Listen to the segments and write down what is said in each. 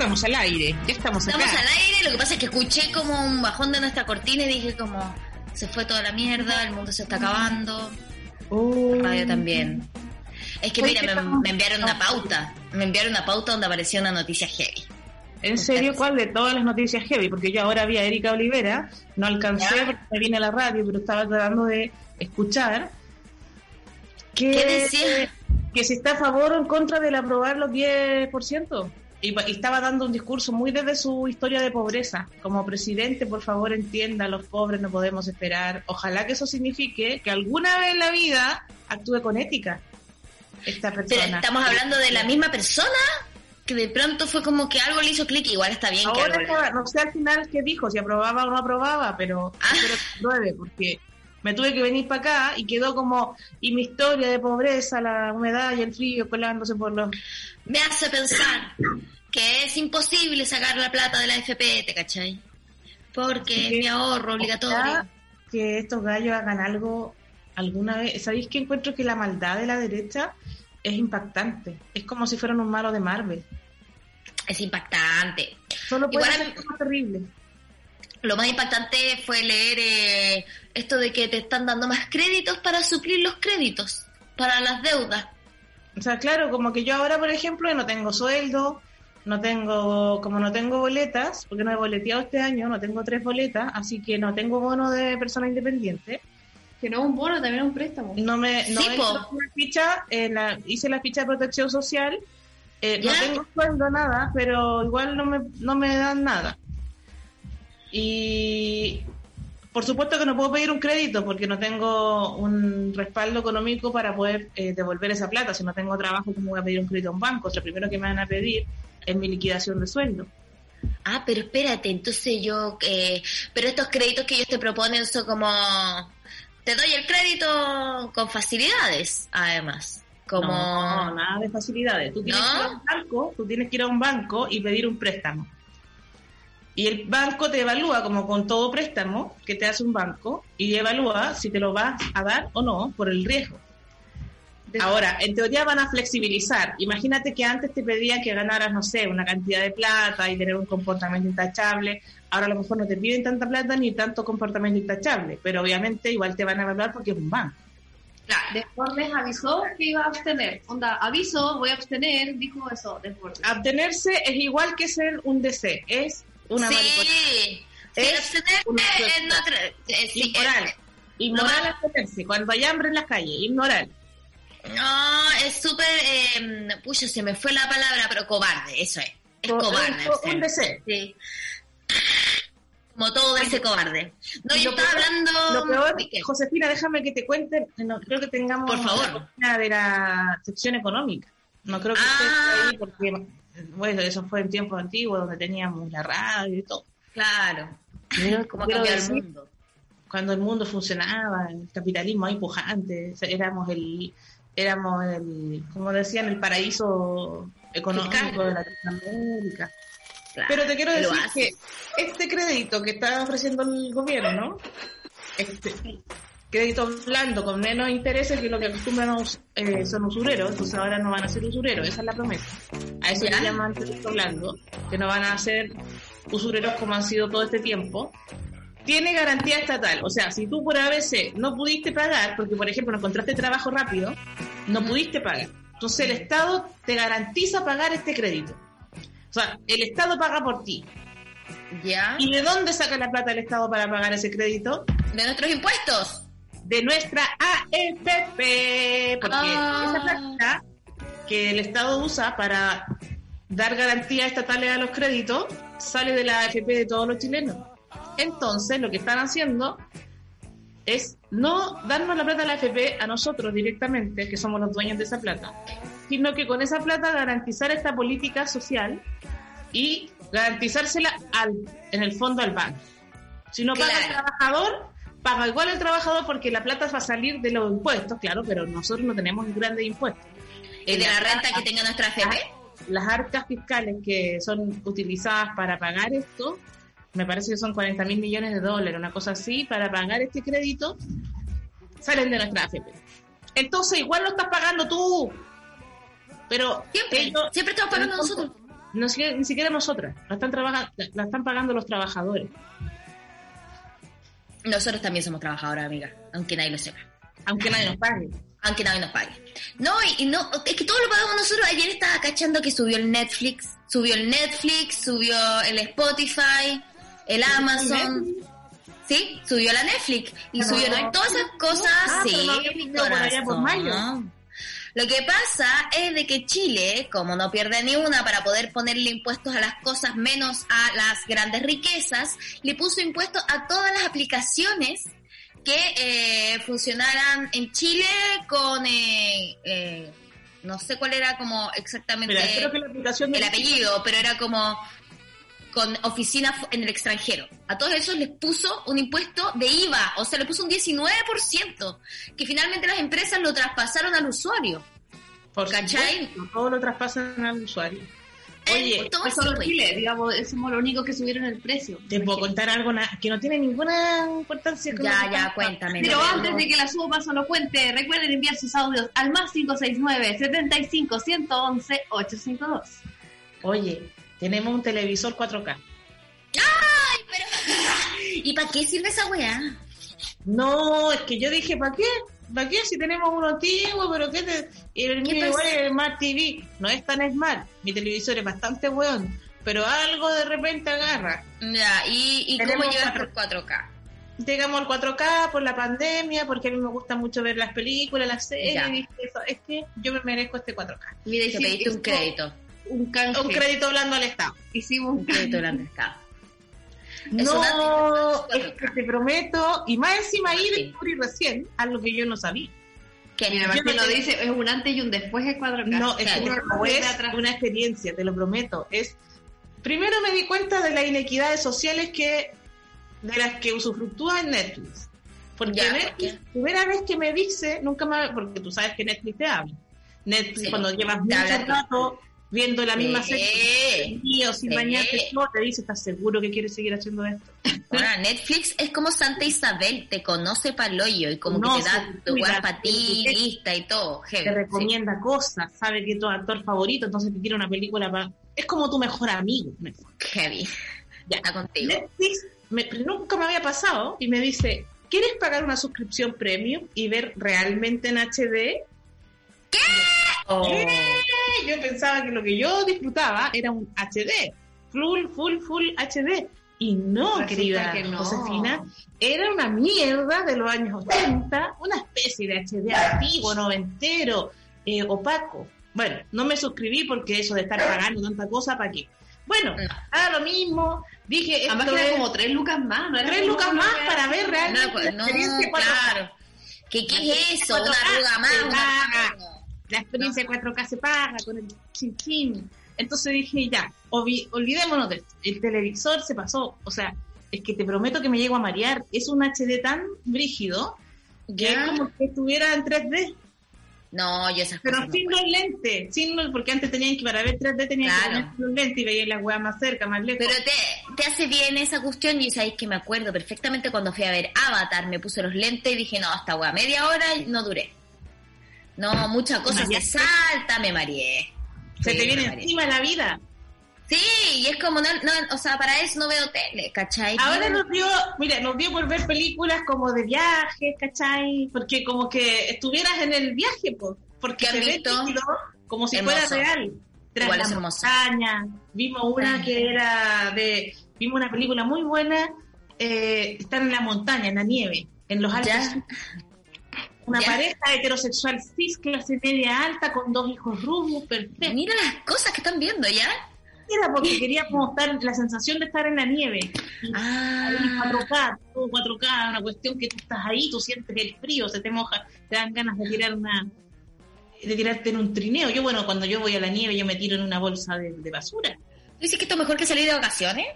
Estamos al aire, ya estamos acá. Estamos al aire, lo que pasa es que escuché como un bajón de nuestra cortina y dije como, se fue toda la mierda, el mundo se está acabando. Oh. Radio también. Es que mira, me, enviaron una pauta, me enviaron una pauta donde apareció una noticia heavy. ¿En serio cuál de todas las noticias heavy? Porque yo ahora vi a Erika Olivera, no alcancé porque me vine a la radio, pero estaba tratando de escuchar. Que, ¿Qué decía? Que si está a favor o en contra del aprobar los 10%. Y, estaba dando un discurso muy desde su historia de pobreza. Como presidente, por favor, entienda, los pobres no podemos esperar. Ojalá que eso signifique que alguna vez en la vida actúe con ética esta persona. Pero estamos hablando de la misma persona que de pronto fue como que algo le hizo clic, igual está bien Ahora que no sé al final qué dijo, si aprobaba o no aprobaba, pero ah. espero porque me tuve que venir para acá y quedó como, y mi historia de pobreza, la humedad y el frío colándose por los... Me hace pensar que es imposible sacar la plata de la FP, ¿te cachai? Porque es mi ahorro obligatorio. Que estos gallos hagan algo alguna vez. ¿Sabéis que encuentro que la maldad de la derecha es impactante? Es como si fueran un malo de Marvel. Es impactante. Solo puede ser terrible. Lo más impactante fue leer eh, esto de que te están dando más créditos para suplir los créditos, para las deudas. O sea, claro, como que yo ahora, por ejemplo, no tengo sueldo, no tengo, como no tengo boletas, porque no he boleteado este año, no tengo tres boletas, así que no tengo bono de persona independiente. Que no es un bono, también es un préstamo. No me, no hice la ficha, la, hice la ficha de protección social, eh, no tengo sueldo, nada, pero igual no me, no me dan nada. Y por supuesto que no puedo pedir un crédito porque no tengo un respaldo económico para poder eh, devolver esa plata. Si no tengo trabajo, ¿cómo voy a pedir un crédito a un banco? O sea, primero que me van a pedir es mi liquidación de sueldo. Ah, pero espérate, entonces yo, eh, pero estos créditos que ellos te proponen son como, te doy el crédito con facilidades, además. Como... No, nada de facilidades. Tú tienes, que ir a un banco, tú tienes que ir a un banco y pedir un préstamo. Y el banco te evalúa, como con todo préstamo que te hace un banco, y evalúa si te lo vas a dar o no por el riesgo. Ahora, en teoría van a flexibilizar. Imagínate que antes te pedían que ganaras, no sé, una cantidad de plata y tener un comportamiento intachable. Ahora a lo mejor no te piden tanta plata ni tanto comportamiento intachable, pero obviamente igual te van a evaluar porque es un banco. Claro, después les avisó que iba a abstener. Onda, aviso, voy a abstener, dijo eso. Después. Abstenerse es igual que ser un DC, es una sí. Es inmoral. Inmoral abstenerse. Cuando hay hambre en las calles, inmoral. No, es súper. Eh, pucha, se me fue la palabra, pero cobarde, eso es. Es cobarde. Un DC. Sí. Como todo ese cobarde. No, yo estaba hablando. Lo peor, Josefina, déjame que te cuente. No creo que tengamos. Por favor. Una de la sección económica. No creo que esté ah. ahí porque bueno, eso fue en tiempos antiguos donde teníamos la radio y todo. Claro. Como el mundo. Cuando el mundo funcionaba, el capitalismo ahí pujante, éramos el, éramos el, como decían, el paraíso económico de Latinoamérica. Pero te quiero decir que este crédito que está ofreciendo el gobierno, este, crédito blando con menos intereses que lo que acostumbran eh, son usureros, entonces ahora no van a ser usureros, esa es la promesa. A eso le llaman crédito blando, que no van a ser usureros como han sido todo este tiempo. tiene garantía estatal. O sea, si tú por ABC no pudiste pagar, porque por ejemplo no encontraste trabajo rápido, no pudiste pagar. Entonces el Estado te garantiza pagar este crédito. O sea, el Estado paga por ti. ¿Ya? ¿Y de dónde saca la plata el Estado para pagar ese crédito? De nuestros impuestos. De nuestra AFP. Porque Ah. esa plata que el Estado usa para dar garantías estatales a los créditos sale de la AFP de todos los chilenos. Entonces, lo que están haciendo es no darnos la plata a la AFP a nosotros directamente, que somos los dueños de esa plata, sino que con esa plata garantizar esta política social y garantizársela al, en el fondo al banco. Si no paga el trabajador, paga igual el trabajador porque la plata va a salir de los impuestos, claro, pero nosotros no tenemos grandes impuestos. ¿Y de la renta que tenga nuestra FP? Las arcas fiscales que son utilizadas para pagar esto, me parece que son 40 mil millones de dólares, una cosa así, para pagar este crédito, salen de nuestra AFP. Entonces, igual lo estás pagando tú. Pero Siempre, ellos- siempre estamos pagando nosotros. no ni siquiera nosotras, la están, la están pagando los trabajadores. Nosotros también somos trabajadores, amiga, aunque nadie lo sepa. Aunque nadie nos pague. Aunque nadie nos pague. No, y, y no, es que todo lo pagamos nosotros. Ayer estaba cachando que subió el Netflix, subió el Netflix, subió el Spotify, el Amazon. Sí, subió la Netflix y Pero no- todas esas cosas. Ah, pero sí, no había video por mayo. Lo que pasa es de que Chile, como no pierde ni una para poder ponerle impuestos a las cosas menos a las grandes riquezas, le puso impuestos a todas las aplicaciones que eh, funcionaran en Chile con, eh, eh, no sé cuál era como exactamente Mira, creo que la aplicación de el apellido, pero era como con oficinas en el extranjero. A todos esos les puso un impuesto de IVA, o sea, le puso un 19%, que finalmente las empresas lo traspasaron al usuario. por ¿cachai? supuesto, todo lo traspasan al usuario. Oye, así, solo pues. Chile, digamos, somos los únicos que subieron el precio. Te puedo contar algo que no tiene ninguna importancia. lo Ya, ya, cuéntame. Pero no, antes no. de que la suba solo cuente, recuerden enviar sus audios al más 569 75 111 852. Oye, tenemos un televisor 4K. ¿Y para qué sirve esa weá? No, es que yo dije, ¿para qué? ¿Para qué si tenemos uno antiguo? ¿Pero qué te...? Y el ¿Qué mío igual es el Smart TV. No es tan smart. Mi televisor es bastante weón. Pero algo de repente agarra. Ya, ¿y, y cómo llegas por 4K? Llegamos al 4K por la pandemia, porque a mí me gusta mucho ver las películas, las series. Y eso, es que yo me merezco este 4K. Mira, Te sí, pediste un crédito. Un canje. Un crédito blando al Estado. Hicimos un Un crédito del canje. mercado. Es No, una- es que te prometo, y más encima ahí descubrí recién algo que yo no sabía. ¿Qué? Mira, Martín no lo dice, es un antes y un después de 4K. No, es Claro. que Uno no es una experiencia, te lo prometo. Es primero me di cuenta de las inequidades sociales que de las que usufructúa en Netflix. Porque Ya, Netflix, ¿por primera vez que me dice, nunca más, porque tú sabes que Netflix te habla. Netflix Sí, cuando llevas mucho rato viendo la misma Sí. serie y o sin Sí. bañarte, todo, te dice, ¿estás seguro que quieres seguir haciendo esto? Bueno, Netflix es como Santa Isabel, te conoce para el hoyo y como que No, te da tu para ti, lista y todo. heavy, te sí. recomienda cosas, sabe que es tu actor favorito, entonces te tira una película para... Es como tu mejor amigo. Heavy. Ya. Está contigo. Netflix me- nunca me había pasado y me dice, ¿quieres pagar una suscripción premium y ver realmente en HD? Oh. Eh, Yo pensaba que lo que yo disfrutaba era un HD, full, full, full HD. Y no, Resulta querida que no. Josefina, era una mierda de los años 80, una especie de HD antiguo, noventero, eh, opaco. Bueno, no me suscribí porque eso de estar pagando tanta cosa, ¿para qué? Bueno, No. ahora lo mismo, dije, Además esto que es- era como tres lucas más, ¿no? Era tres lucas más para ver realmente No, pues, la no, experiencia 4K. claro. ¿Qué, ¿Qué es eso? Una 4K arruga más, La experiencia 4K se paga con el chin chin. Entonces dije, ya, olvi- olvidémonos de esto. El televisor se pasó. O sea, es que te prometo que me llego a marear. Es un HD tan brígido que ¿Ya? es como que estuviera en 3D. No, yo esas Pero cosas sin los lentes. Sin los, porque antes tenían que, para ver 3D tenían Claro. que poner los lentes y veían las weas más cerca, más lejos. Pero te, te hace bien esa cuestión y sabéis que me acuerdo perfectamente cuando fui a ver Avatar, me puse los lentes y dije, no, hasta weá, media hora y no duré. No, muchas cosas mareaste? salta, me mareé. se Sí, te me viene encima la vida. Sí, y es como, no, no, o sea, para eso no veo tele, ¿cachai? Ahora nos dio, mira, nos dio por ver películas como de viajes, ¿cachai? Porque como que estuvieras en el viaje, pues, porque ¿Qué se ve nítido, como si Hermoso. fuera real. Tras Igual la montaña, vimos una Ay. que era de, vimos una película muy buena, eh, están en la montaña, en la nieve, en los Alpes. Ya. Una Ya. pareja heterosexual cis, clase media alta, con dos hijos rubios, perfecto. Mira las cosas que están viendo, ¿ya? Era porque queríamos estar, la sensación de estar en la nieve. Ah, ahí 4K, todo 4K, una cuestión que tú estás ahí, tú sientes el frío, se te moja, te dan ganas de tirar una de tirarte en un trineo. Yo, bueno, cuando yo voy a la nieve, yo me tiro en una bolsa de, de basura. ¿dices que esto es mejor que salir de vacaciones?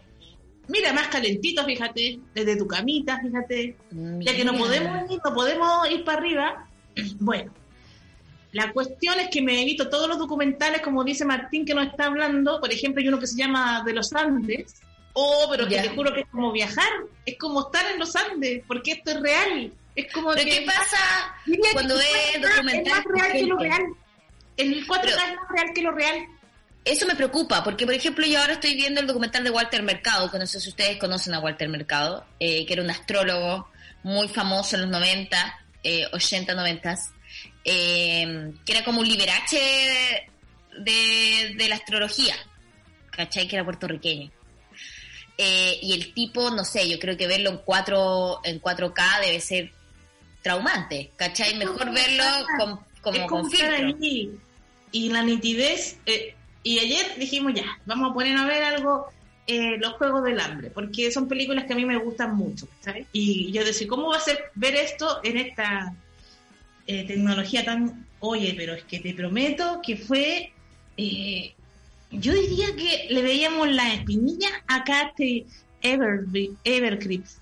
Mira, más calentito, fíjate, desde tu camita, fíjate. Ya que no podemos ir, no podemos ir para arriba. Bueno, la cuestión es que me evito todos los documentales, como dice Martín que nos está hablando. Por ejemplo, hay uno que se llama De los Andes. Oh, pero que te juro que es como viajar, es como estar en los Andes, porque esto es real. Es como ¿Pero que qué pasa cuando ves 4K documentales Es más real que lo real. El 4K Pero- es más real que lo real. Eso me preocupa, porque por ejemplo yo ahora estoy viendo el documental de Walter Mercado, que no sé si ustedes conocen a Walter Mercado, eh, que era un astrólogo muy famoso en los 90, eh, 80, 90, eh, que era como un liberache de, de la astrología, ¿cachai? Que era puertorriqueño. Eh, y el tipo, no sé, yo creo que verlo en 4, en 4K debe ser traumante, ¿cachai? Mejor verlo con, como, con filtro. Y la nitidez. eh, y ayer dijimos ya, vamos a poner a ver algo, eh, los Juegos del Hambre, porque son películas que a mí me gustan mucho, ¿sabes? Y yo decía, ¿cómo va a ser ver esto en esta eh, tecnología tan. Oye, pero es que te prometo que fue. eh, yo diría que le veíamos la espinilla a Katy Everby- Evercrisp,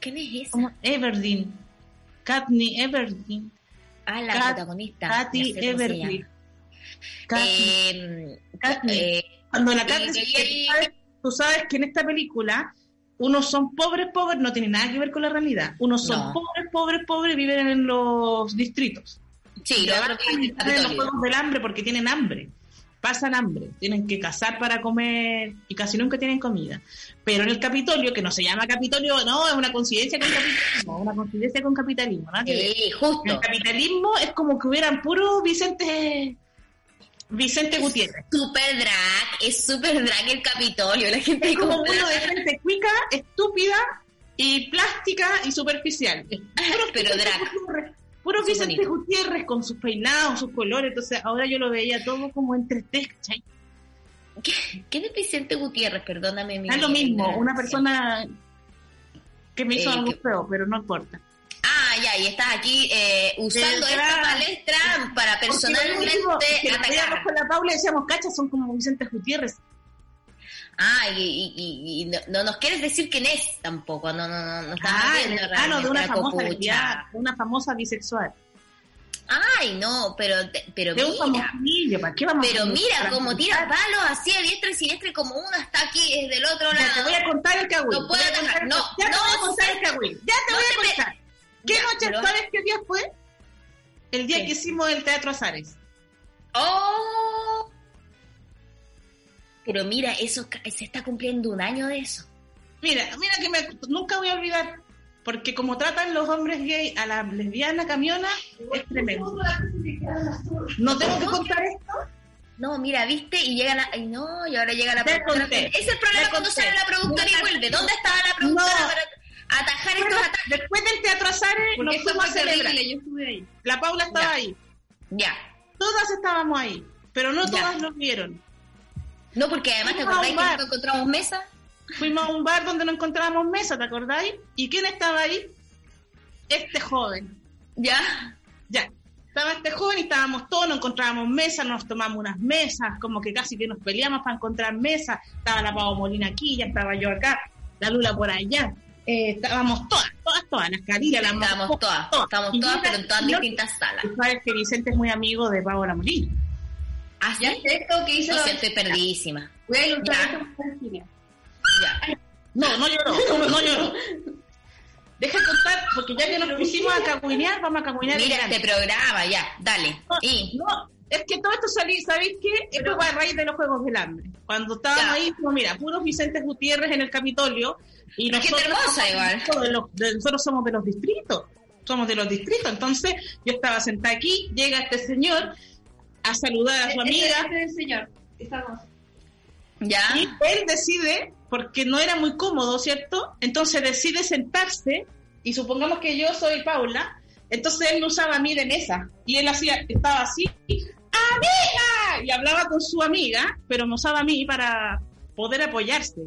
¿Quién es esa? Everdeen, Katney Everdeen. Ah, la Kat- protagonista. Katy no Katy- Eh, eh, Cuando la Katniss- veía ahí- tú, sabes, que en esta película unos son pobres, pobres, no tiene nada que ver con la realidad. Unos son No. pobres, pobres, pobres, viven en los distritos. sí, lo otro que y están en los juegos del hambre porque tienen hambre. Pasan hambre, tienen que cazar para comer y casi nunca tienen comida. Pero en el Capitolio, que no se llama Capitolio, no, es una coincidencia con capitalismo, una coincidencia con capitalismo. nada que ver. Sí, El justo. capitalismo es como que hubieran puro Vicente Vicente Gutiérrez. Super drag, es super drag el Capitolio. La gente Es como uno de gente cuica, estúpida y plástica y superficial. Es puro Pero Vicente drag. Gutiérrez, Puro Vicente bonito. Gutiérrez con sus peinados, sus colores. Entonces ahora yo lo veía todo como en 3D, ¿cachai? ¿Qué, ¿Quién es Vicente Gutiérrez? Perdóname. mi- Es lo mismo, una persona que me hizo Eh, algo que- feo, pero no importa. Ya, y estás aquí eh, usando esta palestra para personalmente mismo, atacar. con la Paula y decíamos, cacha, son como Vicente Gutiérrez. Ah, y, y- y- y no, no nos quieres decir quién es tampoco. No, no, no. no estamos Ah, el viendo de una famosa copucha. lesbiana, de una famosa bisexual. Ay, no, pero, pero De mira. famosillo, ¿para qué vamos a Pero mira contar? tira palos así a diestra y siniestra y como uno está aquí es del otro Ya, te lado. voy a contar el cagüín. No puedo ¿Qué Ya, noche, pero- sabes qué día fue? El día que hicimos el Teatro Azares. ¡Oh! Pero mira, eso se está cumpliendo un año de eso. Mira, mira que me, nunca voy a olvidar, porque como tratan los hombres gay a la lesbiana camiona, es tremendo. No tengo que contar esto. No, mira, viste, y llega la. Ay, no, y ahora llega la Te productora. conté. Es el problema cuando sale la productora y vuelve. ¿Dónde estaba la productora No. para atajar estos ataques? después del Teatro Porque nos fuimos a celebrar. yo estuve ahí. La Paula estaba Ya. ahí. Ya. Todas estábamos ahí, pero no Ya. todas nos vieron. No, porque además te Fuimos acordáis que no encontramos mesa. Fuimos a un bar donde no encontrábamos mesa, ¿te acordáis? ¿Y quién estaba ahí? Este joven. Ya. Ya. Estaba este joven y estábamos todos, no encontrábamos mesa, nos tomamos unas mesas, como que casi que nos peleamos para encontrar mesas. Estaba la Pavo Molina aquí, ya estaba yo acá, la Lula por allá. Eh, estábamos todas, todas, todas, las carillas, las Estábamos mos- todas, estábamos Y todas, mira, pero en todas distintas salas. Tú sabes que Vicente es muy amigo de Pavo La Molina. ¿Ah, Ya sí? esto que hice No la- estoy perdidísima. Voy a ilustrar Ya. Ya. No, no lloró, no lloró. Deja de contar, porque ya que nos pusimos a cagüinear, vamos a cagüinear. en Mira este programa, ya, dale. No, Y. no, es que todo esto salí, ¿sabéis qué? Esto va a raíz de los Juegos del Hambre. Cuando estábamos ahí, como mira, puros Vicentes Gutiérrez en el Capitolio. Y nosotros, hermosa, igual. De los, de, nosotros somos de los distritos. Somos de los distritos. Entonces, yo estaba sentada aquí, llega este señor a saludar a su amiga. Este, este señor, estamos. ¿Ya? Y él decide, porque no era muy cómodo, ¿cierto? Entonces decide sentarse, y supongamos que yo soy Paula, entonces él me usaba a mí de mesa, y él hacía, estaba así, ¡Amiga! Y hablaba con su amiga, pero me usaba a mí para poder apoyarse.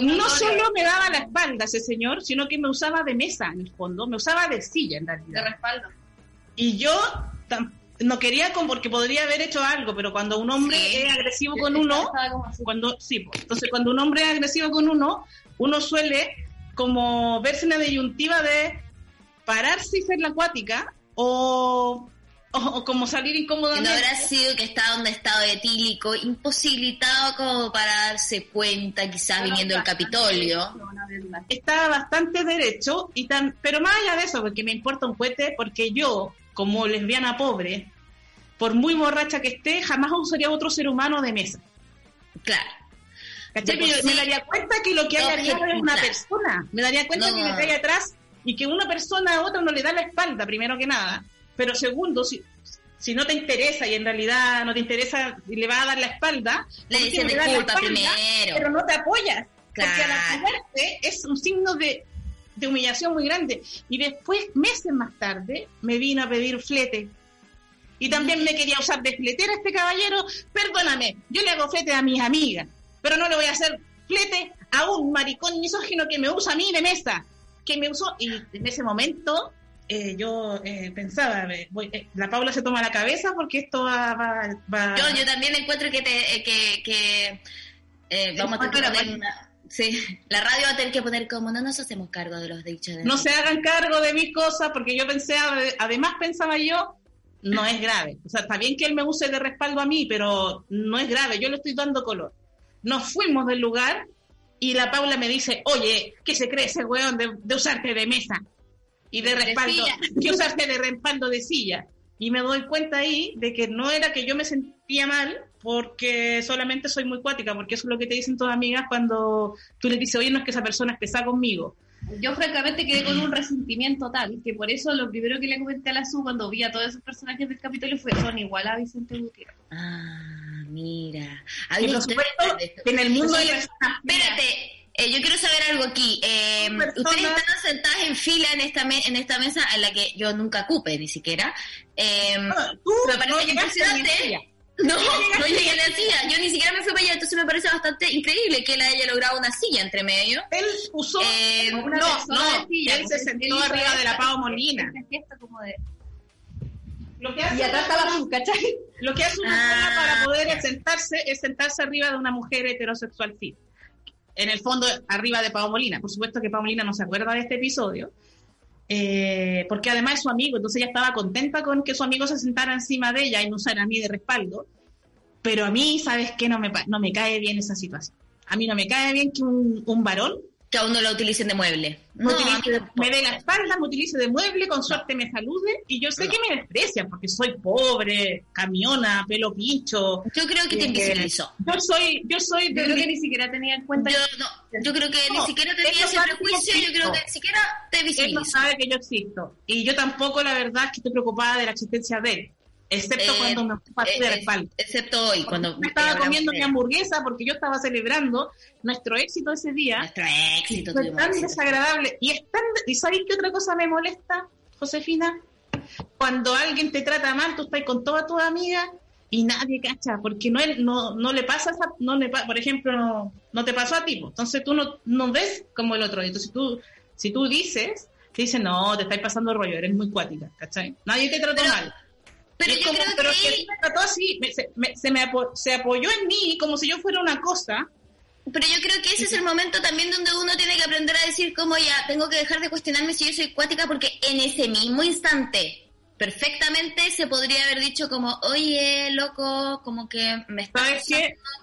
no solo me daba la espalda ese señor, sino que me usaba de mesa en el fondo, me usaba de silla en realidad. De respaldo. Y yo no quería con porque podría haber hecho algo, pero cuando un hombre es agresivo con uno, cuando sí, entonces cuando un hombre es agresivo con uno, uno suele como verse en la disyuntiva de pararse y ser la acuática o o, como salir incómodamente. No habrá sido que estaba en un estado etílico, imposibilitado como para darse cuenta, quizás viniendo del Capitolio. Estaba bastante derecho, y tan, pero más allá de eso, porque me importa un cohete, porque yo, como lesbiana pobre, por muy borracha que esté, jamás usaría otro ser humano de mesa. Claro. me daría cuenta que lo que hay arriba es una persona. Me daría cuenta que me cae atrás y que una persona a otra no le da la espalda, primero que nada. Pero segundo, si, si no te interesa y en realidad no te interesa y le va a dar la espalda, le dicen disculpa primero. Pero no te apoyas. Porque al apoyarte es un signo de, de humillación muy grande. Y después, meses más tarde, me vino a pedir flete. Y también me quería usar de fletera este caballero. Perdóname, yo le hago flete a mis amigas, pero no le voy a hacer flete a un maricón misógino que me usa a mí de mesa. Que me usó, y en ese momento eh, yo eh, pensaba, eh, la Paula se toma la cabeza porque esto va... va, Yo, yo también encuentro que, te, que, que vamos a tener que poner Sí, la radio va a tener que poner como no nos hacemos cargo de los dichos. De no se hagan cargo de mis cosas porque yo pensé, además pensaba yo, no es grave. O sea, está bien que él me use de respaldo a mí, pero no es grave, yo le estoy dando color. Nos fuimos del lugar y la Paula me dice, oye, ¿qué se cree ese weón de, de usarte de mesa? Y de respaldo, yo usaste de respaldo de silla. Y me doy cuenta ahí de que no era que yo me sentía mal porque solamente soy muy cuática, porque eso es lo que te dicen todas amigas cuando tú le dices, oye, no es que esa persona es pesada conmigo. Yo francamente quedé con un resentimiento tal que por eso lo primero que le comenté a la SU cuando vi a todos esos personajes del capítulo fue son igual a Vicente Gutiérrez. Ah, mira. Por supuesto, en el mundo... Espérate, eh, yo quiero saber algo aquí. Eh, ustedes están sentadas en fila en esta en esta mesa en la que yo nunca cupe ni siquiera. Eh, ah, ¿Tú? me parece no impresionante. No, no llegué a la silla. Yo ni siquiera me fui para allá, entonces me parece bastante increíble que él haya logrado una silla entre medio. Él usó eh, una no, no, silla, él se sentó arriba de la Pau Molina. Como de... Lo que hace y atrás estaba su, ¿cachai? Lo que hace una ah, para poder sentarse es sentarse arriba de una mujer heterosexual fit en el fondo arriba de Pau Molina. Por supuesto que Pau Molina no se acuerda de este episodio, eh, porque además es su amigo, entonces ella estaba contenta con que su amigo se sentara encima de ella y no usara a mí de respaldo, pero a mí, ¿sabes qué? No me, no me cae bien esa situación. A mí no me cae bien que un, un varón que aún no lo utilicen de mueble. No, me dé la espalda, me utilice de mueble, con suerte me salude y yo sé que me desprecian porque soy pobre, camiona, pelo pincho. Yo creo que te invisibilizó. Yo soy, yo soy. Yo creo que ni siquiera tenía en cuenta. Yo, no, yo creo que ni siquiera tenía ese prejuicio, yo creo que ni siquiera te visibilizó. Él no sabe que yo existo. Y yo tampoco, la verdad, es que estoy preocupada de la existencia de él excepto eh, cuando me pasé de respaldo. Excepto hoy, cuando me estaba comiendo mi hamburguesa porque yo estaba celebrando nuestro éxito ese día. Nuestro éxito. Fue tan desagradable. Y, es tan, ¿Y sabéis qué otra cosa me molesta, Josefina? Cuando alguien te trata mal, tú estás con toda tu amiga y nadie cacha, porque no, no, no le pasa, no le, por ejemplo, no, no te pasó a ti. Entonces tú no, no ves como el otro. Entonces tú, si tú dices, te dicen, no, te estáis pasando rollo, eres muy cuática, ¿cachai? Nadie te trató mal. Pero yo creo pero que, me trató así, se, me, se, apoyó en mí como si yo fuera una cosa. Pero yo creo que ese es el momento también donde uno tiene que aprender a decir como ya, tengo que dejar de cuestionarme si yo soy cuática porque en ese mismo instante perfectamente se podría haber dicho como, oye, loco, como que me está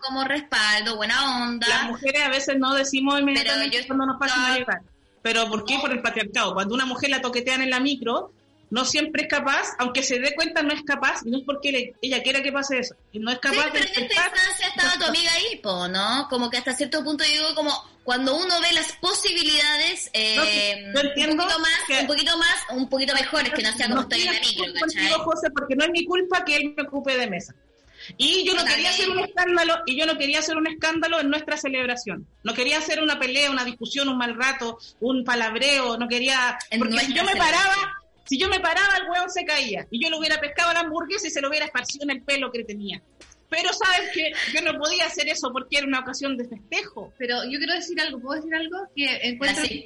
como respaldo, buena onda. Las mujeres a veces no decimos inmediatamente cuando nos pasa llegar. ¿Pero por qué? Por el patriarcado. Cuando una mujer la toquetean en la micro, no siempre es capaz, aunque se dé cuenta no es capaz, y no es porque ella quiera que pase eso, no es capaz sí, pero en esta instancia estaba tu amiga ahí, po, ¿no? Como que hasta cierto punto digo como cuando uno ve las posibilidades eh, un poquito más, un poquito más, un poquito mejores, que no sea como estoy en la micro, ¿cachai? José, porque no es mi culpa que él me ocupe de mesa. Y yo no quería hacer un escándalo, y yo no quería hacer un escándalo en nuestra celebración. No quería hacer una pelea, una discusión, un mal rato, un palabreo, no quería, porque yo me paraba, si yo me paraba, el hueón se caía. Y yo lo hubiera pescado a la hamburguesa y se lo hubiera esparcido en el pelo que tenía. Pero sabes que yo no podía hacer eso porque era una ocasión de festejo. Pero yo quiero decir algo, ¿puedo decir algo? Que encuentro que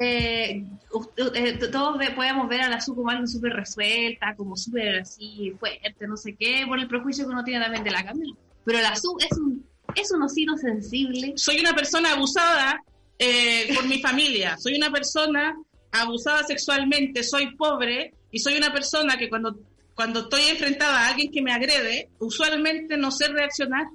eh, eh, todos podemos ver a la Su como súper resuelta, como súper así fuerte, no sé qué, por el prejuicio que uno tiene también de la cámara. Pero la Su es un, es un osito sensible. Soy una persona abusada eh, por mi familia. Soy una persona abusada sexualmente, soy pobre y soy una persona que cuando cuando estoy enfrentada a alguien que me agrede, usualmente no sé reaccionar.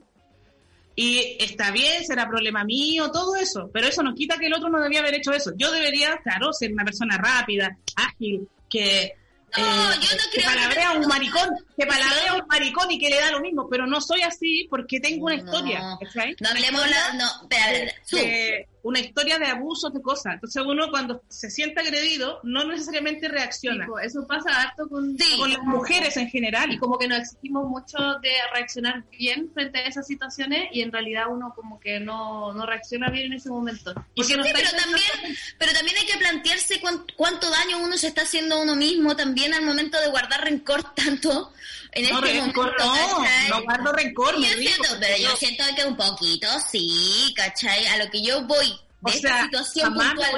Y está bien, será problema mío, todo eso, pero eso no quita que el otro no debía haber hecho eso. Yo debería, claro, ser una persona rápida, ágil, que no, eh, yo no creo que palabrea un maricón, que palabrea un maricón y que le da lo mismo, pero no soy así porque tengo una historia. No, hablemos la, no, espera, una historia de abusos, de cosas. Entonces uno cuando se siente agredido no necesariamente reacciona. eso pasa harto con, con las mujeres en general. Y como que nos exigimos mucho de reaccionar bien frente a esas situaciones y en realidad uno como que no, no reacciona bien en ese momento. sí, pero, también, pero también hay que plantearse cuánto, daño uno se está haciendo a uno mismo también al momento de guardar rencor tanto en no, este rencor, momento. No, no guardo rencor. Yo siento, pero yo siento que un poquito, sí, ¿cachai? A lo que yo voy de esta situación puntual,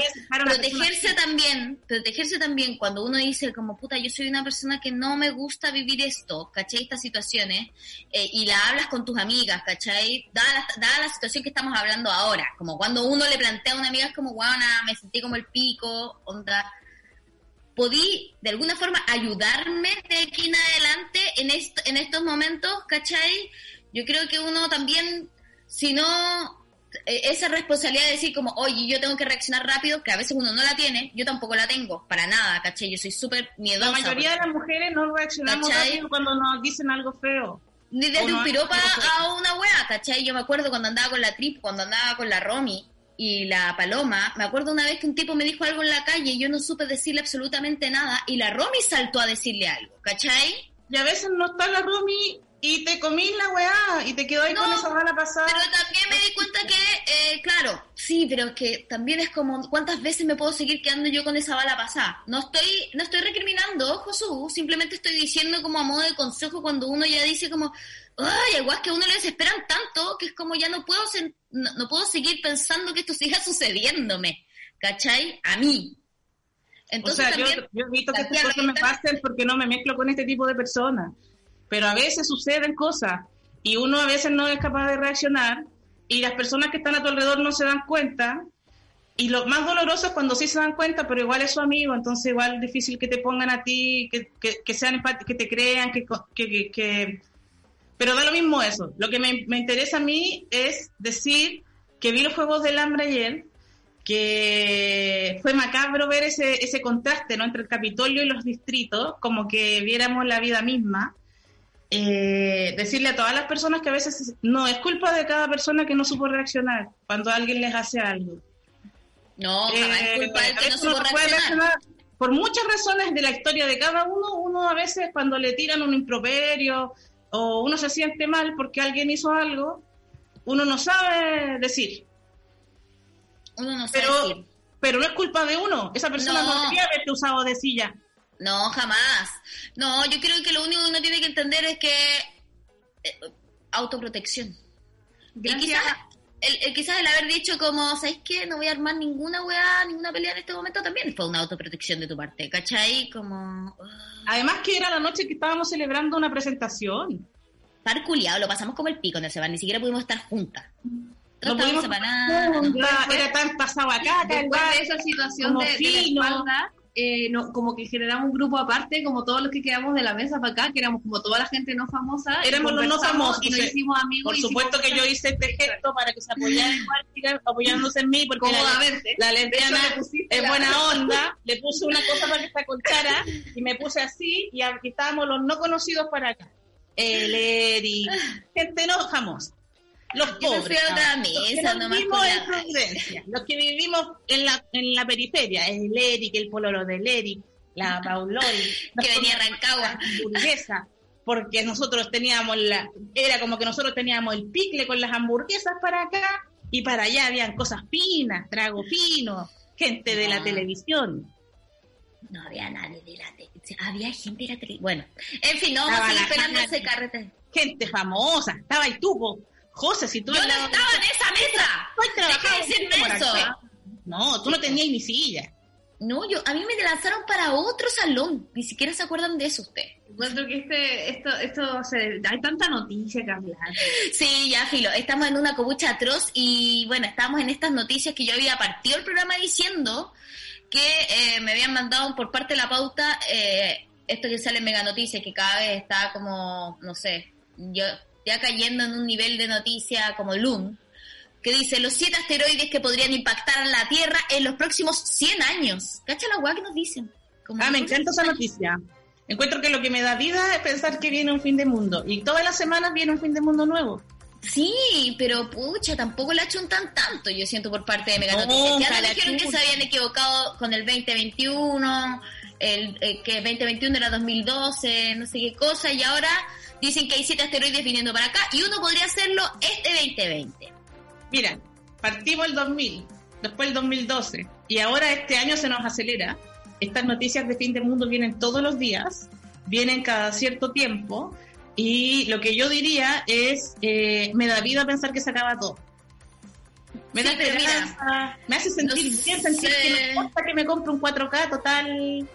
protegerse también, protegerse también cuando uno dice como puta, yo soy una persona que no me gusta vivir esto, ¿cachai? Estas situaciones, eh, y la hablas con tus amigas, ¿cachai? Dada la, la situación que estamos hablando ahora, como cuando uno le plantea a una amiga es como, guana, me sentí como el pico, onda, podí de alguna forma ayudarme de aquí en adelante en, en estos momentos, ¿cachai? Yo creo que uno también, si no e, esa responsabilidad de decir como, oye, yo tengo que reaccionar rápido, que a veces uno no la tiene, yo tampoco la tengo, para nada, ¿cachai? Yo soy súper miedosa. La mayoría de las mujeres no reaccionamos rápido cuando nos dicen algo feo. Ni desde un piropa a una wea, ¿cachai? Yo me acuerdo cuando andaba con la trip, cuando andaba con la Romy y la Paloma, me acuerdo una vez que un tipo me dijo algo en la calle y yo no supe decirle absolutamente nada y la Romy saltó a decirle algo, ¿cachai? Y a veces no está la Romy y te comí la weá y te quedó ahí con esa bala pasada. Pero también me di cuenta que, eh, claro, sí, pero que también es como, ¿cuántas veces me puedo seguir quedando yo con esa bala pasada? No estoy, no estoy recriminando, Josu, simplemente estoy diciendo como a modo de consejo cuando uno ya dice como, ay, igual que a uno le desesperan tanto que es como ya no puedo, no, puedo seguir pensando que esto siga sucediéndome, ¿cachai? A mí. Entonces, o sea, yo, yo evito que estas cosas me pasen porque no me mezclo con este tipo de personas pero a veces suceden cosas y uno a veces no es capaz de reaccionar y las personas que están a tu alrededor no se dan cuenta y lo más doloroso es cuando sí se dan cuenta, pero igual es su amigo, entonces igual es difícil que te pongan a ti, que, que, sean que te crean, que, que, que, Pero da lo mismo eso. Lo que me, me interesa a mí es decir que vi los Juegos del Hambre ayer, que fue macabro ver ese, ese contraste ¿no? entre el Capitolio y los distritos, como que viéramos la vida misma eh, decirle a todas las personas que a veces no es culpa de cada persona que no supo reaccionar cuando alguien les hace algo. No, es eh, culpa de que no supo reaccionar. Por muchas razones de la historia de cada uno, uno a veces cuando le tiran un improperio o uno se siente mal porque alguien hizo algo, uno no sabe decir. Uno no sabe pero, decir. Pero no es culpa de uno. Esa persona no, no debería haberte usado de silla. No, jamás. No, yo creo que lo único que uno tiene que entender es que eh, autoprotección. Y quizás el, quizás el haber dicho como, ¿sabes qué? No voy a armar ninguna weá, ninguna pelea en este momento también fue una autoprotección de tu parte, ¿cachai? Como... Además que era la noche que estábamos celebrando una presentación. Par culiado, lo pasamos como el pico en el Seban, ni siquiera pudimos estar juntas. No pudimos estar Era tan pasado acá, después de esa situación de, de, la espalda, eh, no, como que generamos un grupo aparte, como todos los que quedamos de la mesa para acá, que éramos como toda la gente no famosa. Éramos los no famosos. Y nos hicimos amigos. Por supuesto que yo hice este gesto para que se apoyaran igual, apoyándose en mí, porque la, la, lesbiana es buena onda. Le puse una cosa para que se acolchara y me puse así y aquí estábamos los no conocidos para acá. El Eri, gente no famosa los pobres. los, que vivimos en los que vivimos en la, en la periferia, es el Eric, el pololo del Eric, la Paulori, que venía Rancagua, hamburguesa, porque nosotros teníamos la, era como que nosotros teníamos el picle con las hamburguesas para acá y para allá habían cosas finas, trago fino, gente de la televisión. No había nadie de la televisión, había gente de la televisión. Bueno, en fin, no vamos a seguir esperando ese carrete. Gente famosa, estaba ahí tuvo José, si tú... Yo no estaba en esa mesa. Deja de decirme eso. No, tú no tenías ni silla. No, yo, a mí me lanzaron para otro salón. Ni siquiera se acuerdan de eso usted. Encuentro que este, esto, esto, hay tanta noticia que hablar. Sí, ya, Filo. Estamos en una cobucha atroz y, bueno, estamos en estas noticias que yo había partido el programa diciendo que eh, me habían mandado por parte de la pauta eh, esto que sale en Mega Noticias, que cada vez está como, no sé, yo ya cayendo en un nivel de noticia como Loom, que dice los siete asteroides que podrían impactar la Tierra en los próximos 100 años. ¿Cacha la weá que nos dicen? ah, me encanta esa noticia. Encuentro que lo que me da vida es pensar que viene un fin de mundo. Y todas las semanas viene un fin de mundo nuevo. Sí, pero pucha, tampoco la achuntan tanto, yo siento por parte de Mega Noticias. ya dijeron que se habían equivocado con el 2021, el, eh, que 2021 era 2012, no sé qué cosa, y ahora Dicen que hay siete asteroides viniendo para acá y uno podría hacerlo este 2020. Mira, partimos el 2000, después el 2012 y ahora este año se nos acelera. Estas noticias de fin de mundo vienen todos los días, vienen cada cierto tiempo y lo que yo diría es, eh, me da vida pensar que se acaba todo. Me da esperanza, me hace sentir bien, sentir que no importa que me compre un 4K total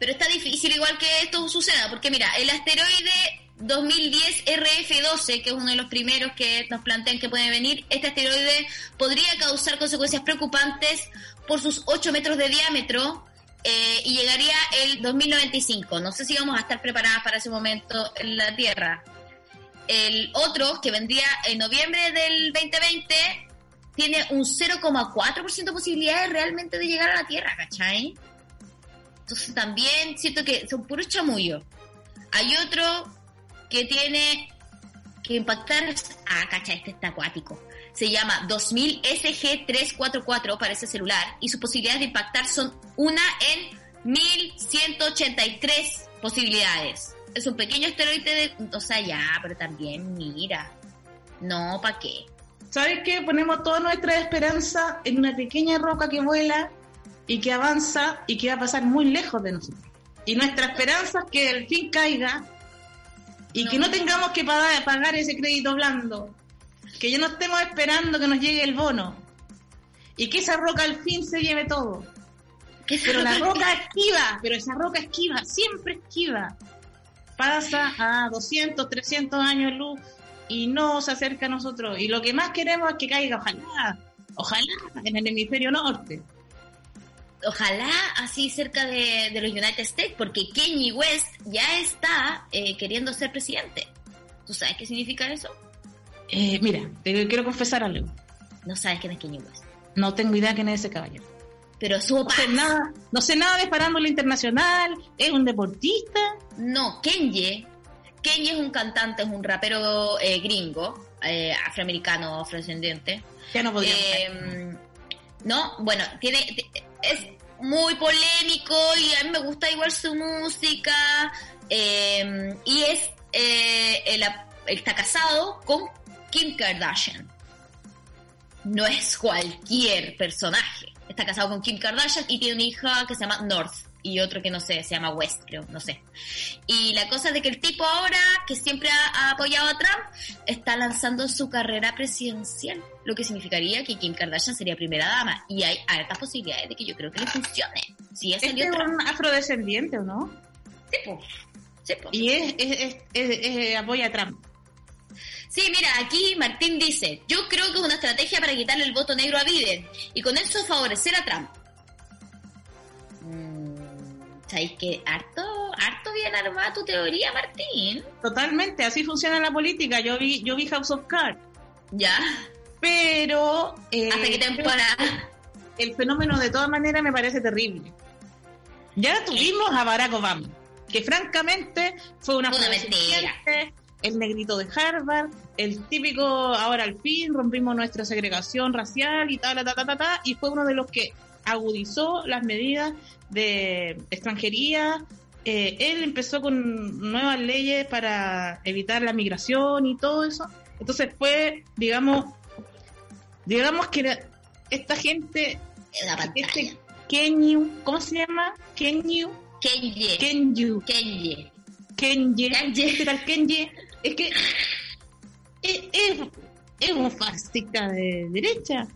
pero está difícil igual que esto suceda, porque mira, el asteroide 2010 RF12, que es uno de los primeros que nos plantean que puede venir, este asteroide podría causar consecuencias preocupantes por sus 8 metros de diámetro eh, y llegaría el 2095. No sé si vamos a estar preparadas para ese momento en la Tierra. El otro, que vendría en noviembre del 2020, tiene un 0,4% de posibilidades realmente de llegar a la Tierra, ¿cachai? Entonces también siento que son puros chamullos. Hay otro que tiene que impactar. Ah, cacha, este está acuático. Se llama 2000 SG344 para ese celular y sus posibilidades de impactar son una en 1183 posibilidades. Es un pequeño asteroide de. O sea, ya, pero también, mira. No, ¿para qué? ¿Sabes qué? Ponemos toda nuestra esperanza en una pequeña roca que vuela y que avanza y que va a pasar muy lejos de nosotros. Y nuestra esperanza es que el fin caiga y que no tengamos que pagar, pagar ese crédito blando, que ya no estemos esperando que nos llegue el bono y que esa roca al fin se lleve todo. Pero la roca esquiva, pero esa roca esquiva, siempre esquiva. Pasa a 200, 300 años luz y no se acerca a nosotros. Y lo que más queremos es que caiga, ojalá, ojalá, en el hemisferio norte ojalá así cerca de, los United States, porque Kanye West ya está eh, queriendo ser presidente. ¿Tú sabes qué significa eso? Eh, mira, te quiero confesar algo. No sabes quién es Kanye West. No tengo idea quién es ese caballero. Pero su no sé nada, no sé nada de farándula internacional, es un deportista. No, Kanye, Kanye es un cantante, es un rapero eh, gringo, afroamericano, afrodescendiente. Ya no podía. No, bueno, tiene es muy polémico y a mí me gusta igual su música. Eh, y es eh, está casado con Kim Kardashian. No es cualquier personaje. Está casado con Kim Kardashian y tiene una hija que se llama North y otro que no sé, se llama West, creo, no sé. Y la cosa es de que el tipo ahora, que siempre ha, apoyado a Trump, está lanzando su carrera presidencial, lo que significaría que Kim Kardashian sería primera dama. Y hay altas posibilidades de que yo creo que le funcione. Si es un afrodescendiente o no? Sí, Y es, apoya a Trump. Sí, mira, aquí Martín dice, yo creo que es una estrategia para quitarle el voto negro a Biden y con eso favorecer a Trump. ¿Sabes que harto, harto bien armada tu teoría, Martín? Totalmente, así funciona la política. Yo vi, yo vi House of Cards. Ya. Pero... Eh, ¿Hasta qué temporada? El fenómeno de todas maneras me parece terrible. Ya tuvimos a Barack Obama, que francamente fue una, una mentira. El negrito de Harvard, el típico, ahora al fin rompimos nuestra segregación racial y tal, ta, ta, ta, ta, y fue uno de los que agudizó las medidas de extranjería. Eh, él empezó con nuevas leyes para evitar la migración y todo eso. Entonces fue, digamos, digamos que esta gente, este Kenyu, ¿cómo se llama? Kenyu. Kenye. Kenyu. Kenye. Kenye. Kenye. tal Kenye? Es que es, es, es un fascista de derecha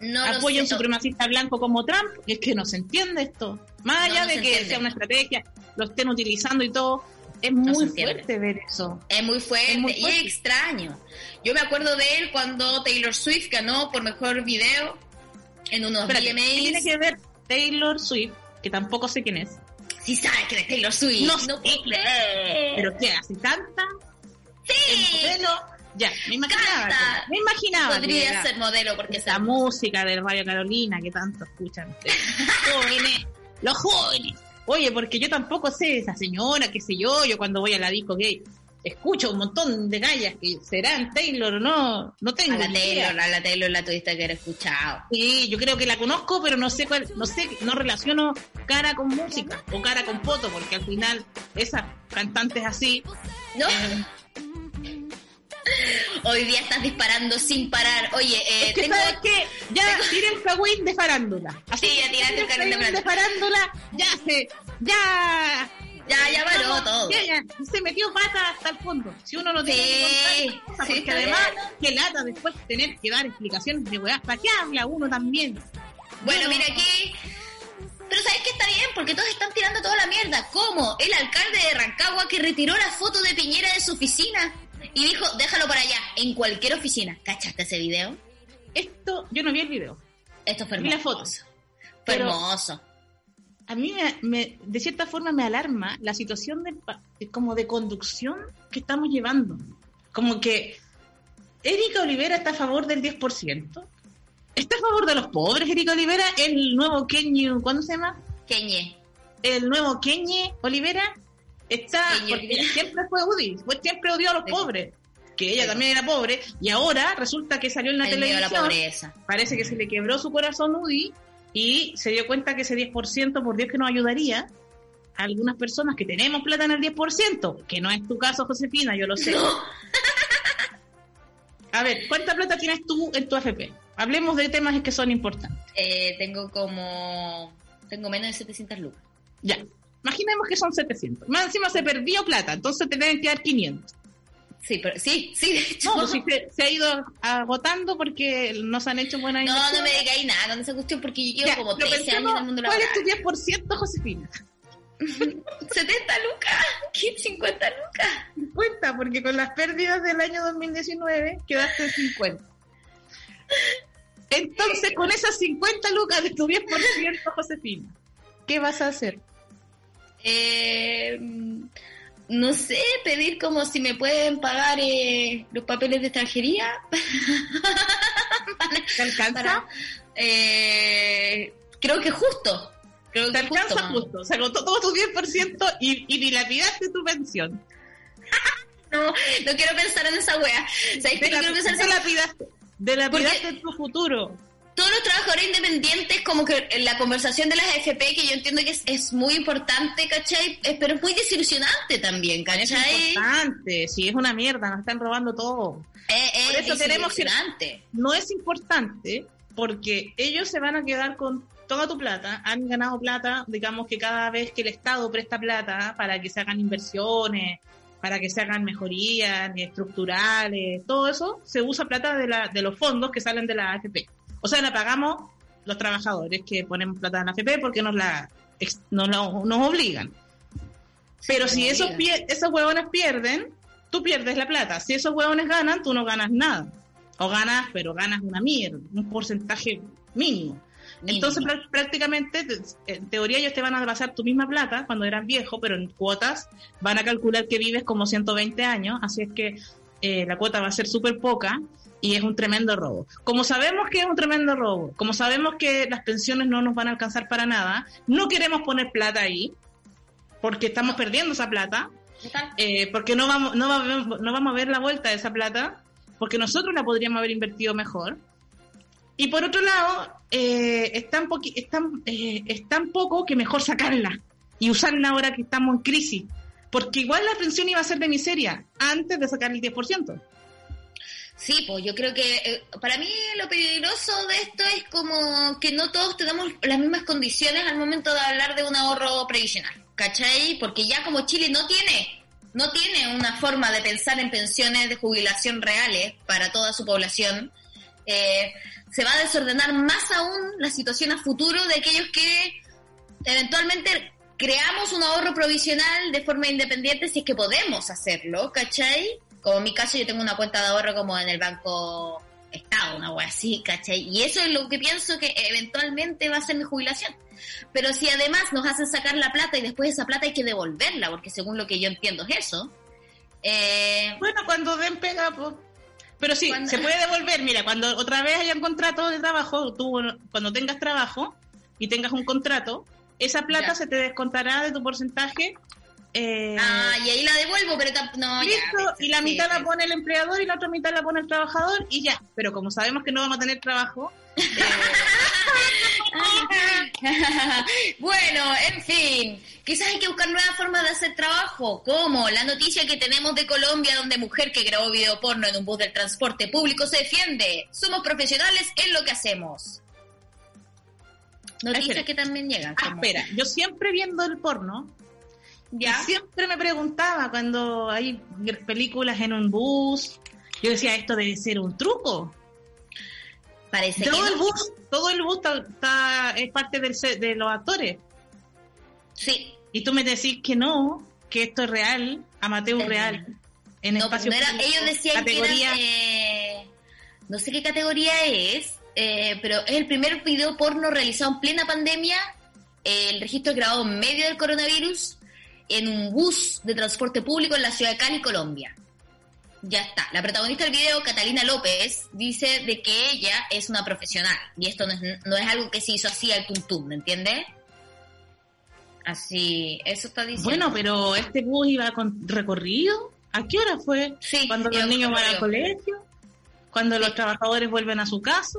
no apoya un supremacista blanco como Trump, es que no se entiende esto. Más allá de que sea una estrategia, lo estén utilizando y todo, es muy fuerte ver eso. Es muy fuerte, y es extraño. Yo me acuerdo de él cuando Taylor Swift ganó por mejor video en unos VMAs. tiene que ver Taylor Swift, que tampoco sé quién es? Sí sabes quién es Taylor Swift. No, no ¿Pero qué? ¿Hace canta? Sí. Ya, me imaginaba. me imaginaba. Podría ser modelo porque esa música del Radio Carolina que tanto escuchan jóvenes, los jóvenes. Oye, porque yo tampoco sé esa señora, qué sé yo, yo cuando voy a la disco gay escucho un montón de gallas que serán Taylor o no, no tengo a la Taylor, a la Taylor la tuviste que haber escuchado. Sí, yo creo que la conozco, pero no sé cuál, no sé, no relaciono cara con música o cara con foto, porque al final esas cantantes así, ¿no? Eh, Hoy día estás disparando sin parar. Oye, eh, tengo... ¿sabes qué? Ya tiré el cagüín de farándula. Así sí, ya tiraste el cagüín de farándula. Ya se... Ya... Ya, ya paró todo. Ya, ya, se metió pata hasta el fondo. Si uno no tiene que contar, porque además, que lata después tener que dar explicaciones de weá. ¿Para qué habla uno también? Bueno, mira aquí. Pero ¿sabes qué está bien? Porque todos están tirando toda la mierda. ¿Cómo? El alcalde de Rancagua que retiró la foto de Piñera de su oficina y dijo, déjalo para allá, en cualquier oficina. ¿Cachaste ese video? Esto, yo no vi el video. Esto fue hermoso. Vi fotos. Fue hermoso. A mí, me, de cierta forma, me alarma la situación de, como de conducción que estamos llevando. Como que Erika Olivera está a favor del 10%. ¿Está a favor de los pobres, Erika Olivera? El nuevo Kenny, ¿cuándo se llama? Kenye. El nuevo Kenny Olivera Está, porque ella siempre fue UDI, siempre odió a los pobres, que ella también era pobre, y ahora resulta que salió en la televisión, parece que se le quebró su corazón UDI y se dio cuenta que ese 10%, por Dios que nos ayudaría, a algunas personas que tenemos plata en el 10%, que no es tu caso, Josefina, yo lo sé. A ver, ¿cuánta plata tienes tú en tu AFP? Hablemos de temas que son importantes. Eh, tengo como... Tengo menos de 700 lucas. Ya, Imaginemos que son 700. Más encima se perdió plata, entonces te deben quedar 500. Sí, pero, sí, sí, de hecho. No, pues se, ha ido agotando porque nos han hecho buena No, no me digáis nada con esa cuestión porque yo llevo como 13 años en el mundo laboral. ¿Cuál es tu 10%, Josefina? 70 lucas, 50 lucas. 50, porque con las pérdidas del año 2019 quedaste en 50. Entonces, con esas 50 lucas de tu 10%, Josefina, ¿qué vas a hacer? Eh, no sé, pedir como si me pueden pagar eh, los papeles de extranjería. ¿Te alcanza? eh, creo que justo. Creo Te alcanza justo. Se agotó todo tu 10% y, y dilapidaste tu pensión. no, no quiero pensar en esa wea. ¿Sabes qué? No quiero pensar en esa... Dilapidaste tu futuro todos los trabajadores independientes, como que en la conversación de las AFP, que yo entiendo que es, muy importante, ¿cachai? pero es muy desilusionante también, ¿cachai? Es importante, sí, es una mierda, nos están robando todo. es Por eso tenemos que... No es importante porque ellos se van a quedar con toda tu plata, han ganado plata, digamos que cada vez que el Estado presta plata para que se hagan inversiones, para que se hagan mejorías estructurales, todo eso, se usa plata de, la, de los fondos que salen de la AFP. O sea, la pagamos los trabajadores que ponemos plata en la FP porque nos la nos, nos obligan. Pero si esos, esos huevones pierden, tú pierdes la plata. Si esos huevones ganan, tú no ganas nada. O ganas, pero ganas una mierda, un porcentaje mínimo. Entonces prácticamente, en teoría ellos te van a pasar tu misma plata cuando eras viejo, pero en cuotas van a calcular que vives como 120 años, así es que eh, la cuota va a ser súper poca y es un tremendo robo. Como sabemos que es un tremendo robo, como sabemos que las pensiones no nos van a alcanzar para nada, no queremos poner plata ahí, porque estamos perdiendo esa plata, eh, porque no vamos, no, no vamos a ver la vuelta de esa plata, porque nosotros la podríamos haber invertido mejor. Y por otro lado, eh, es, tan eh, es tan poco que mejor sacarla y usarla ahora que estamos en crisis. Porque igual la pensión iba a ser de miseria antes de sacar el 10%. Sí, pues yo creo que eh, para mí lo peligroso de esto es como que no todos tenemos las mismas condiciones al momento de hablar de un ahorro previsional, ¿cachai? Porque ya como Chile no tiene, no tiene una forma de pensar en pensiones de jubilación reales para toda su población, eh, se va a desordenar más aún la situación a futuro de aquellos que eventualmente creamos un ahorro provisional de forma independiente si es que podemos hacerlo, ¿cachai? Como en mi caso, yo tengo una cuenta de ahorro como en el Banco Estado, una wea así, ¿cachai? Y eso es lo que pienso que eventualmente va a ser mi jubilación. Pero si además nos hacen sacar la plata y después esa plata hay que devolverla, porque según lo que yo entiendo es eso. Eh... Bueno, cuando den pega, pues. Pero sí, se puede devolver. Mira, cuando otra vez haya un contrato de trabajo, tú cuando tengas trabajo y tengas un contrato, esa plata se te descontará de tu porcentaje eh, ah, y ahí la devuelvo, pero no, listo, y la mitad la pone el empleador y la otra mitad la pone el trabajador y ya. Pero como sabemos que no vamos a tener trabajo. Eh, bueno, en fin, quizás hay que buscar nuevas formas de hacer trabajo, como la noticia que tenemos de Colombia, donde mujer que grabó video porno en un bus del transporte público se defiende. Somos profesionales en lo que hacemos. Noticias que también llegan. Ah, espera, yo siempre viendo el porno, siempre me preguntaba cuando hay películas en un bus, yo decía, esto debe ser un truco. Parece todo que el bus, todo el bus está, es parte del, de los actores. Sí. Y tú me decís que no, que esto es real, amateur real. En no, espacio no era, ellos decían que era, eh, no sé qué categoría es, eh, pero es el primer video porno realizado en plena pandemia. el registro es grabado en medio del coronavirus en un bus de transporte público en la ciudad de Cali, Colombia. Ya está. La protagonista del video, Catalina López, dice de que ella es una profesional y esto no es, no es algo que se hizo así al tuntum, ¿me entiendes? Así, eso está diciendo. Bueno, pero este bus iba con recorrido. ¿A qué hora fue? Sí, cuando los niños van al colegio, cuando los trabajadores vuelven a su casa.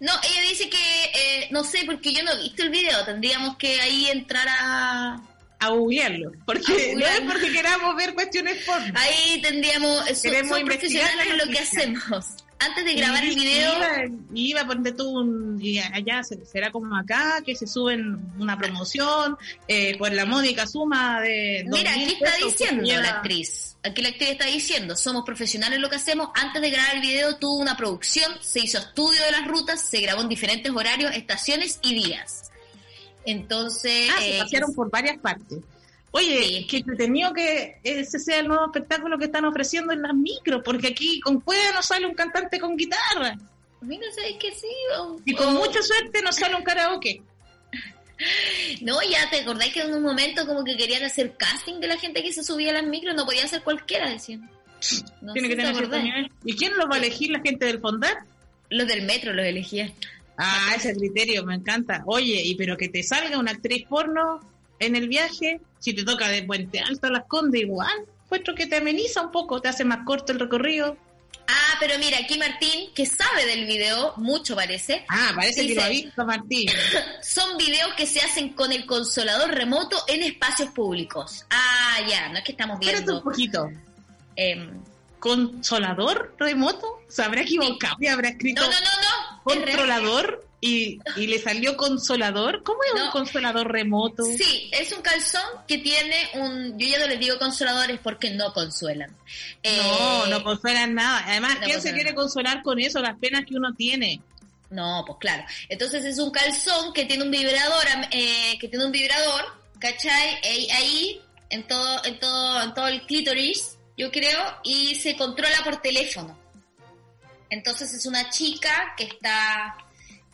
No, ella dice que, eh, no sé, porque yo no he visto el video, tendríamos que ahí entrar a, a googlearlo, porque no es porque queramos ver cuestiones por Ahí tendríamos, Queremos profesionales en lo que hacemos. Antes de grabar el video... Iba, a poner tú un, y allá será como acá, que se suben una promoción eh, por la módica suma de... Mira, aquí está diciendo la actriz. Aquí la actriz está diciendo, somos profesionales en lo que hacemos. Antes de grabar el video tuvo una producción, se hizo estudio de las rutas, se grabó en diferentes horarios, estaciones y días. Entonces. Ah, se eh, pasearon por varias partes. Oye, que entretenido que ese sea el nuevo espectáculo que están ofreciendo en las micros, porque aquí con Cueva no sale un cantante con guitarra. Mira, sabes que sí. y con mucha suerte nos sale un karaoke. No, ya te acordáis que en un momento como que querían hacer casting de la gente que se subía a las micros, no podía ser cualquiera, decían. Tiene que tener. ¿Y quién los va a elegir la gente del Fondar? Los del metro los elegían. Ah, ese criterio me encanta. Oye, y pero que te salga una actriz porno en el viaje, si te toca de Puente Alto a Las Condes, igual, puesto que te ameniza un poco, te hace más corto el recorrido. Ah, pero mira, aquí Martín, que sabe del video, mucho parece. Ah, parece que lo ha visto Martín. son videos que se hacen con el consolador remoto en espacios públicos. Ah, ya, no es que estamos viendo. Espérate un poquito. Eh, ¿Consolador remoto? ¿Se habrá equivocado y habrá escrito no, no, no, no. Controlador y, y, le salió consolador? ¿Cómo es un consolador remoto? Sí, es un calzón que tiene un... Yo ya no les digo consoladores porque no consuelan. no, eh, no consuelan nada. Además, ¿quién se quiere consolar con eso? Las penas que uno tiene. No, pues claro. Entonces es un calzón que tiene un vibrador, eh, que tiene un vibrador, ¿cachai? Ahí, en todo, en todo, en todo el clítoris yo creo, y se controla por teléfono. Entonces es una chica que está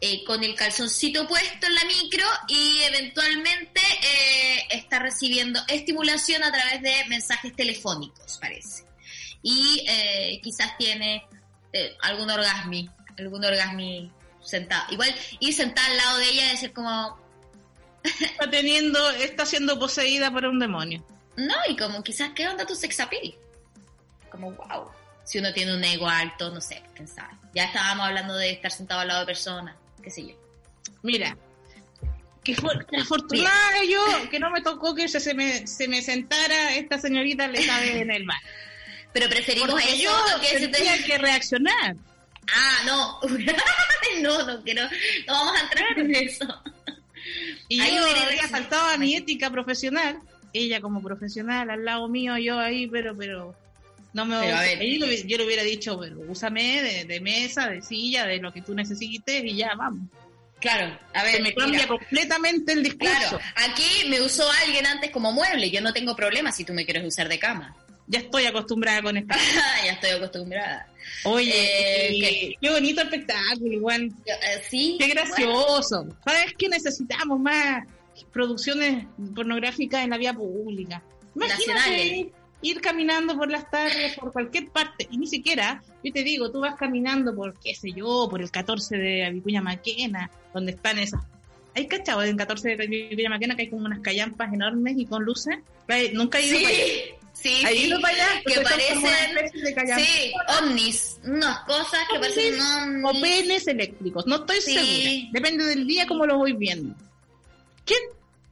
eh, con el calzoncito puesto en la micro y eventualmente eh, está recibiendo estimulación a través de mensajes telefónicos, parece. Y eh, quizás tiene algún orgasmi, algún orgasmi sentado. Igual ir sentada al lado de ella y decir como... está teniendo, está siendo poseída por un demonio. No, y como quizás, ¿qué onda tu sex appeal? Como, wow. Si uno tiene un ego alto, no sé, quién sabe. Ya estábamos hablando de estar sentado al lado de personas qué sé yo. Mira, que, afortunada yo que no me tocó que se, me, se me sentara esta señorita le sabe en el mar. Pero preferimos eso yo que se tenía que reaccionar. Ah, no. no, no quiero. No vamos a entrar en eso. Y ahí yo habría faltado a mi ética profesional. Ella como profesional al lado mío, yo ahí, pero, pero no me yo le hubiera dicho, pero úsame de, mesa, de silla, de lo que tú necesites y ya, vamos. Claro, a ver. me cambia completamente el discurso. Claro, aquí me usó alguien antes como mueble, yo no tengo problema si tú me quieres usar de cama. Ya estoy acostumbrada con esta. ya estoy acostumbrada. Oye, eh, qué, bonito espectáculo, igual. Eh, sí. Qué gracioso. ¿Sabes qué necesitamos más producciones pornográficas en la vía pública? Imagínate ir caminando por las tardes, por cualquier parte, y ni siquiera, yo te digo, tú vas caminando por, qué sé yo, por el 14 de Avicuña Maquena, donde están esas... ¿Hay cachado en 14 de Avicuña Maquena que hay como unas callampas enormes y con luces? Nunca he ido para allá. Sí, ¿Ha ido para allá? Que parecen, sí, ovnis, unas cosas que parecen o penes eléctricos, no estoy segura, depende del día como lo voy viendo. ¿Quién,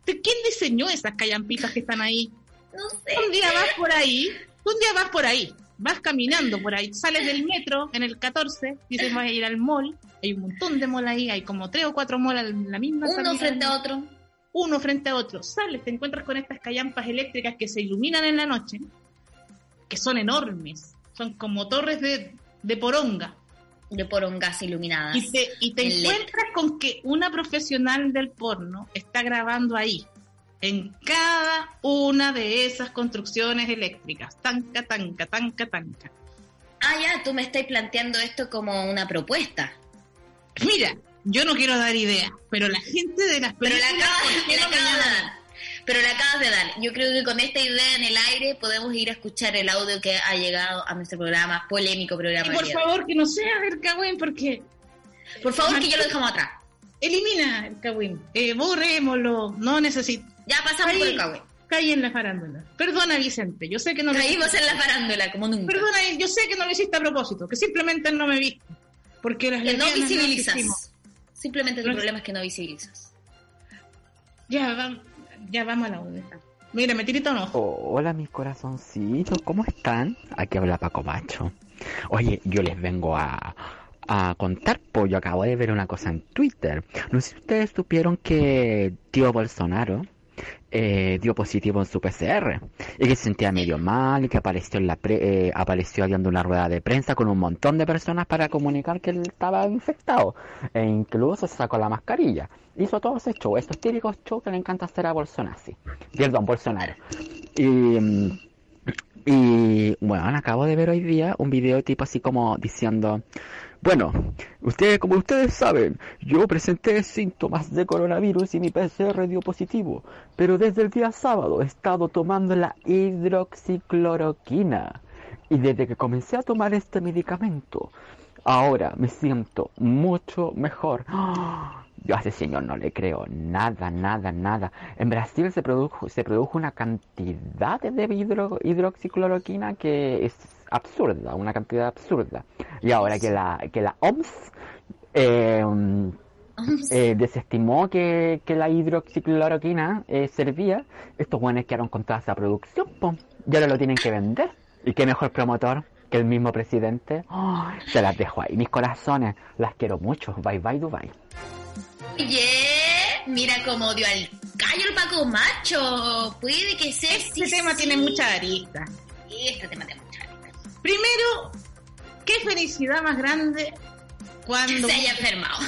¿Quién diseñó esas callampitas que están ahí? Un día vas por ahí, un día vas por ahí, vas caminando por ahí, sales del metro en el 14, dices voy a ir al mall, hay un montón de mall ahí, hay como tres o cuatro mall en la misma Uno frente a otro. Uno frente a otro. Sales, te encuentras con estas callampas eléctricas que se iluminan en la noche, que son enormes, son como torres de, de poronga. De porongas iluminadas. Y te, y te encuentras con que una profesional del porno está grabando ahí en cada una de esas construcciones eléctricas. Tanca, tanca, tanca, tanca. Ah, ya, tú me estás planteando esto como una propuesta. Mira, yo no quiero dar ideas, pero la gente de las películas... Pero la acabas, de dar. Pero la acabas de dar. Yo creo que con esta idea en el aire podemos ir a escuchar el audio que ha llegado a nuestro programa, polémico programa. Y por favor, que no sea del Cagüín, porque... Por favor, que ya lo dejamos atrás. Elimina el Cagüín. Eh, borrémoslo. No necesito ya pasamos por el cagüe. Caí en la farándula. Perdona, Vicente, yo sé que no lo Caímos en la farándula, como nunca. Perdona, yo sé que no lo hiciste a propósito, que simplemente no me viste. Porque las que no visibilizas. simplemente tu problema es que no visibilizas. Ya, ya vamos a la una. Mira, me tirito no. Oh, hola, mis corazoncitos, ¿cómo están? Aquí habla Paco Macho. Oye, yo les vengo a, a contar, pues yo acabo de ver una cosa en Twitter. No sé si ustedes supieron que tío Bolsonaro eh, dio positivo en su PCR y que se sentía medio mal y que apareció en la eh, apareció dando una rueda de prensa con un montón de personas para comunicar que él estaba infectado e incluso sacó la mascarilla. Hizo todo ese show estos típicos shows que le encanta hacer a Bolsonaro. Perdón Bolsonaro. Y y bueno acabo de ver hoy día un video tipo así como diciendo bueno, ustedes, como ustedes saben, yo presenté síntomas de coronavirus y mi PCR dio positivo, pero desde el día sábado he estado tomando la hidroxicloroquina y desde que comencé a tomar este medicamento, ahora me siento mucho mejor. Yo a ese señor no le creo nada, nada, nada. En Brasil se produjo, se produjo una cantidad de hidroxicloroquina que es absurda, una cantidad absurda. Y ahora que la, que la OMS eh, eh, desestimó que, la hidroxicloroquina eh, servía, estos buenos quedaron con toda esa producción, y ahora lo tienen que vender. ¿Y qué mejor promotor que el mismo presidente? se las dejo ahí, mis corazones, las quiero mucho. Bye bye Dubai. Oye, mira cómo dio al callo el Paco Macho. Puede que sea. Este tema tiene mucha arista. Este tema tiene Primero, qué felicidad más grande cuando... Se haya enfermado.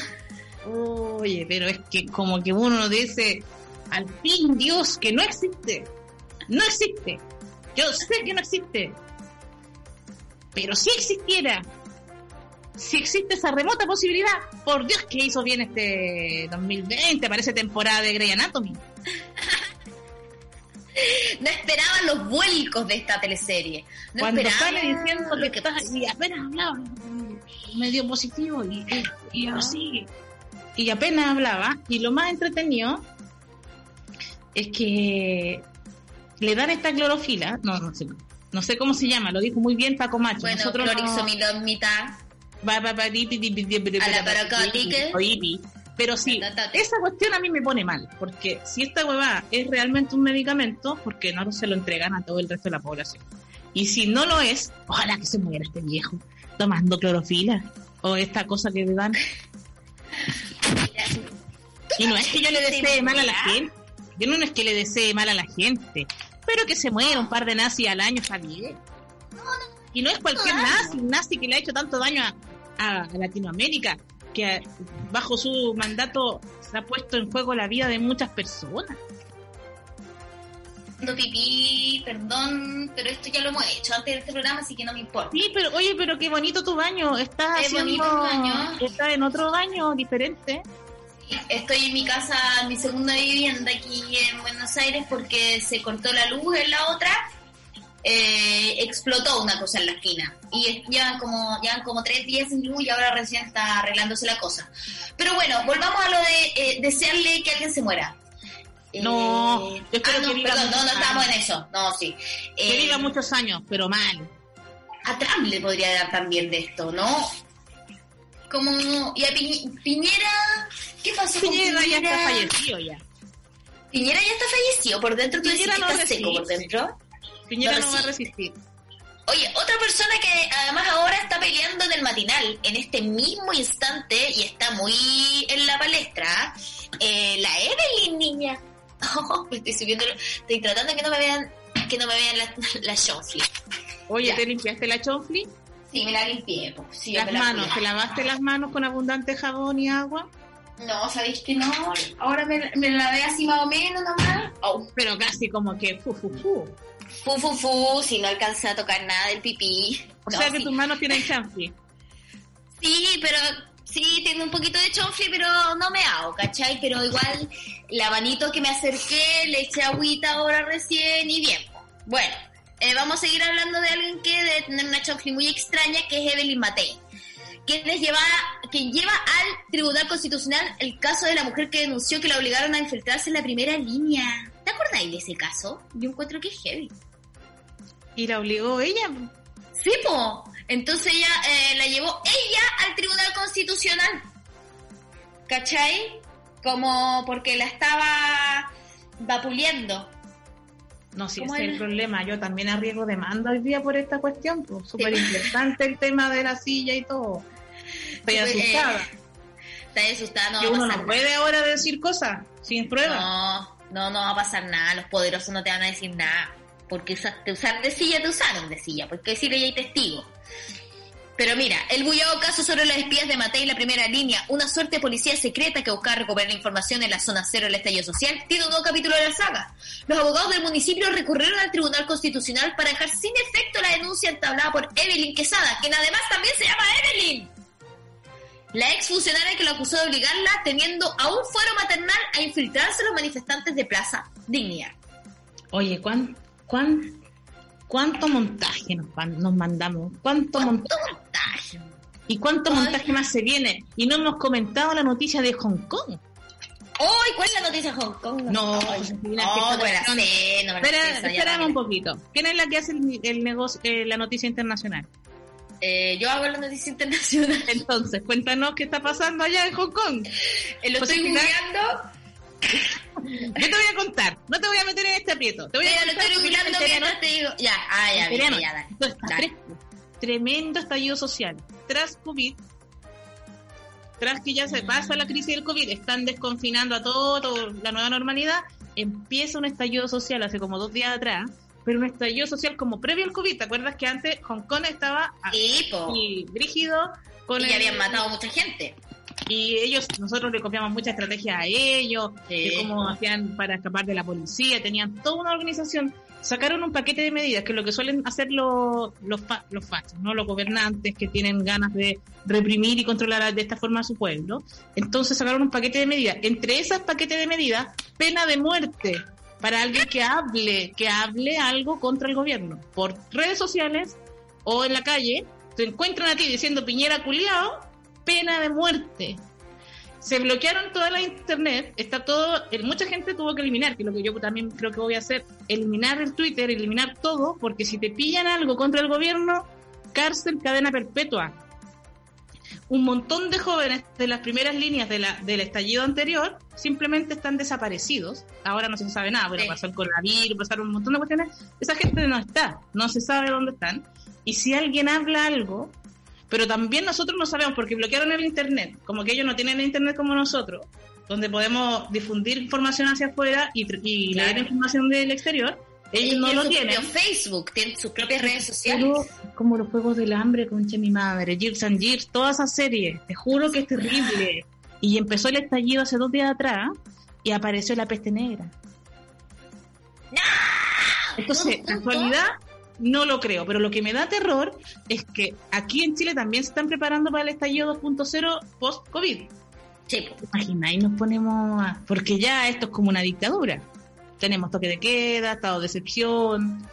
Oye, pero es que como que uno dice, al fin Dios, que no existe. No existe. Yo sé que no existe. Pero si existiera, si existe esa remota posibilidad, por Dios que hizo bien este 2020, parece temporada de Grey Anatomy. no esperaban los vuelcos de esta teleserie. No Cuando sale diciendo lo que pasa, y apenas hablaba, medio positivo, y, y, así. Y apenas hablaba, y lo más entretenido es que le dan esta clorofila, no, no sé, no sé cómo se llama, lo dijo muy bien Paco Macho. Bueno, Nosotros. A la pero sí, esa cuestión a mí me pone mal, porque si esta huevada es realmente un medicamento, porque no se lo entregan a todo el resto de la población? Y si no lo es, ojalá que se muera este viejo tomando clorofila o esta cosa que le dan. y no es que yo le desee mal a la gente, yo no es que le desee mal a la gente, pero que se muera un par de nazis al año está bien. Y no es cualquier nazi, nazi que le ha hecho tanto daño a, a Latinoamérica que bajo su mandato se ha puesto en juego la vida de muchas personas. pipí, perdón, pero esto ya lo hemos hecho antes de este programa, así que no me importa. Sí, pero oye, pero qué bonito tu baño. Estás haciendo, baño. Estás en otro baño diferente. estoy en mi casa, en mi segunda vivienda aquí en Buenos Aires porque se cortó la luz en la otra eh, explotó una cosa en la esquina y ya como ya como tres días sin luz y ahora recién está arreglándose la cosa. Pero bueno, volvamos a lo de eh, desearle que alguien se muera. No, eh, ah, no, perdón, no, no estamos en eso. No, sí. que viva eh, muchos años, pero mal. A Trump le podría dar también de esto, ¿no? Como, y a Piñera, ¿qué pasó Piñera? Piñera ya está fallecido ya. Piñera ya está fallecido, por dentro tú Piñera no está seco por dentro. Piñera no, va a resistir. Oye, otra persona que además ahora está peleando en el matinal, en este mismo instante, y está muy en la palestra, eh, la Evelyn, niña. Oh, estoy subiendo, estoy tratando que no me vean, que no me vean la, la chonfli. Oye, ¿te limpiaste la chonfli? Sí, me la limpié. Sí, las manos, ¿te lavaste las manos con abundante jabón y agua? No, ¿sabéis que no? Ahora me, me lavé así más o menos nomás. Oh. Pero casi como que fu, fu, fu fu, fu, fu, si no alcancé a tocar nada del pipí. O sea que tus manos tienen chanfli. Sí, pero sí, tengo un poquito de chanfli, pero no me hago, ¿cachai? Pero igual, la manito que me acerqué, le eché agüita ahora recién y bien. Bueno, eh, vamos a seguir hablando de alguien que debe tener una chanfli muy extraña, que es Evelyn Matei. Quien, lleva, quien lleva al Tribunal Constitucional el caso de la mujer que denunció que la obligaron a infiltrarse en la primera línea. ¿Te acordáis de ese caso? Yo encuentro que es heavy. ¿Y la obligó ella? Sí, po. Entonces ella eh, la llevó ella al Tribunal Constitucional. ¿Cachai? Como porque la estaba vapuleando. No, si ese es el problema. Yo también arriesgo demanda hoy día por esta cuestión. Pues, Súper interesante el tema de la silla y todo. Estoy eh, asustada. Está asustada, no Que uno no puede ahora decir cosas sin prueba. No, no, no va a pasar nada. Los poderosos no te van a decir nada porque te usaron de silla, te usaron de silla, porque decirle ya hay testigos. Pero mira, el bullado caso sobre los espías de Matei, la primera línea, una suerte de policía secreta que busca recuperar información en la zona cero del estallido social, tiene un nuevo capítulo de la saga. Los abogados del municipio recurrieron al Tribunal Constitucional para dejar sin efecto la denuncia entablada por Evelyn Quesada, quien además también se llama Evelyn. La ex funcionaria que lo acusó de obligarla, teniendo a un fuero maternal, a infiltrarse los manifestantes de Plaza Dignidad. Oye, ¿cuánto? ¿Cuánto montaje nos, nos mandamos? ¿Cuánto, montaje? ¿Y cuánto montaje más se viene? Y no hemos comentado la noticia de Hong Kong. ¡Uy! ¿Cuál es la noticia de Hong Kong? No, no, espera, un poquito. ¿Quién es la que hace el, negocio, eh, la noticia internacional? Eh, yo hago la noticia internacional. Entonces, cuéntanos qué está pasando allá en Hong Kong. Eh, lo estoy googleando yo te voy a contar, no te voy a meter en este aprieto. Te voy a lo estoy mientras te digo. Ya, ah, ya, ya, ya, dale. Tremendo estallido social. Tras COVID, tras que ya se pasa la crisis del COVID, están desconfinando a todo, la nueva normalidad, empieza un estallido social hace como dos días atrás, pero un estallido social como previo al COVID. ¿Te acuerdas que antes Hong Kong estaba y rígido? Con y habían matado mucha gente. y ellos, nosotros le copiamos mucha estrategia a ellos, de cómo hacían para escapar de la policía, tenían toda una organización sacaron un paquete de medidas, que es lo que suelen hacer los, los, los fachos, ¿no? los gobernantes que tienen ganas de reprimir y controlar de esta forma a su pueblo. Entonces sacaron un paquete de medidas. Entre esas paquetes de medidas, pena de muerte para alguien que hable, que hable algo contra el gobierno, por redes sociales o en la calle, te encuentran a ti diciendo Piñera culiao, pena de muerte se bloquearon toda la internet, está todo, mucha gente tuvo que eliminar, que es lo que yo también creo que voy a hacer, eliminar el Twitter, eliminar todo, porque si te pillan algo contra el gobierno, cárcel, cadena perpetua. Un montón de jóvenes de las primeras líneas de la, del estallido anterior simplemente están desaparecidos. Ahora no se sabe nada, pero pasó el coronavirus, pasaron un montón de cuestiones. Esa gente no está, no se sabe dónde están. Y si alguien habla algo, pero también nosotros no sabemos porque bloquearon el Internet, como que ellos no tienen el Internet como nosotros, donde podemos difundir información hacia afuera y, leer información del exterior. Ellos no lo tienen. Facebook, tienen sus propias redes sociales. como los Juegos del Hambre, concha mi madre, Gears and Gears, toda esa serie. Te juro que es terrible. Y empezó el estallido hace dos días atrás y apareció la peste negra. Entonces, casualidad, no lo creo, pero lo que me da terror es que aquí en Chile también se están preparando para el estallido 2.0 post-COVID. Sí. Imagináis, nos ponemos a... Porque ya esto es como una dictadura. Tenemos toque de queda, estado de excepción.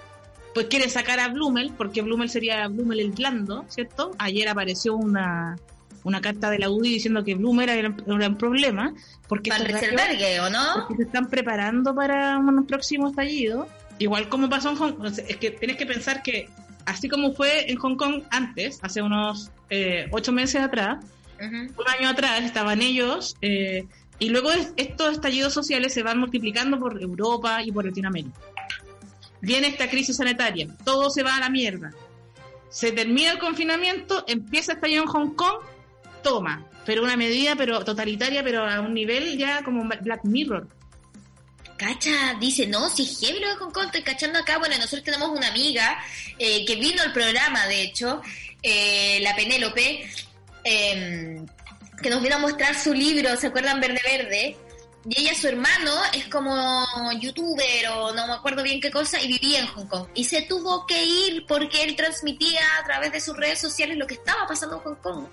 Pues quiere sacar a Blumel, porque Blumel sería Blumel el blando, ¿cierto? Ayer apareció una, una carta de la UDI diciendo que Blumel era, un problema. Porque ¿Para el o no? Porque se están preparando para un próximo estallido igual como pasó en Hong Kong, es que tienes que pensar que así como fue en Hong Kong antes, hace unos eh, ocho meses atrás, un año atrás estaban ellos, eh, y luego estos estallidos sociales se van multiplicando por Europa y por Latinoamérica. Viene esta crisis sanitaria, todo se va a la mierda. Se termina el confinamiento, empieza a estallar en Hong Kong, toma, pero una medida pero totalitaria, pero a un nivel ya como Black Mirror cacha, dice, no, si es de Hong Kong, estoy cachando acá, bueno, nosotros tenemos una amiga eh, que vino al programa, de hecho, eh, la Penélope, em, que nos vino a mostrar su libro, ¿se acuerdan? Verde Verde. Y ella, su hermano, es como youtuber o no me acuerdo bien qué cosa, y vivía en Hong Kong. Y se tuvo que ir porque él transmitía a través de sus redes sociales lo que estaba pasando en Hong Kong.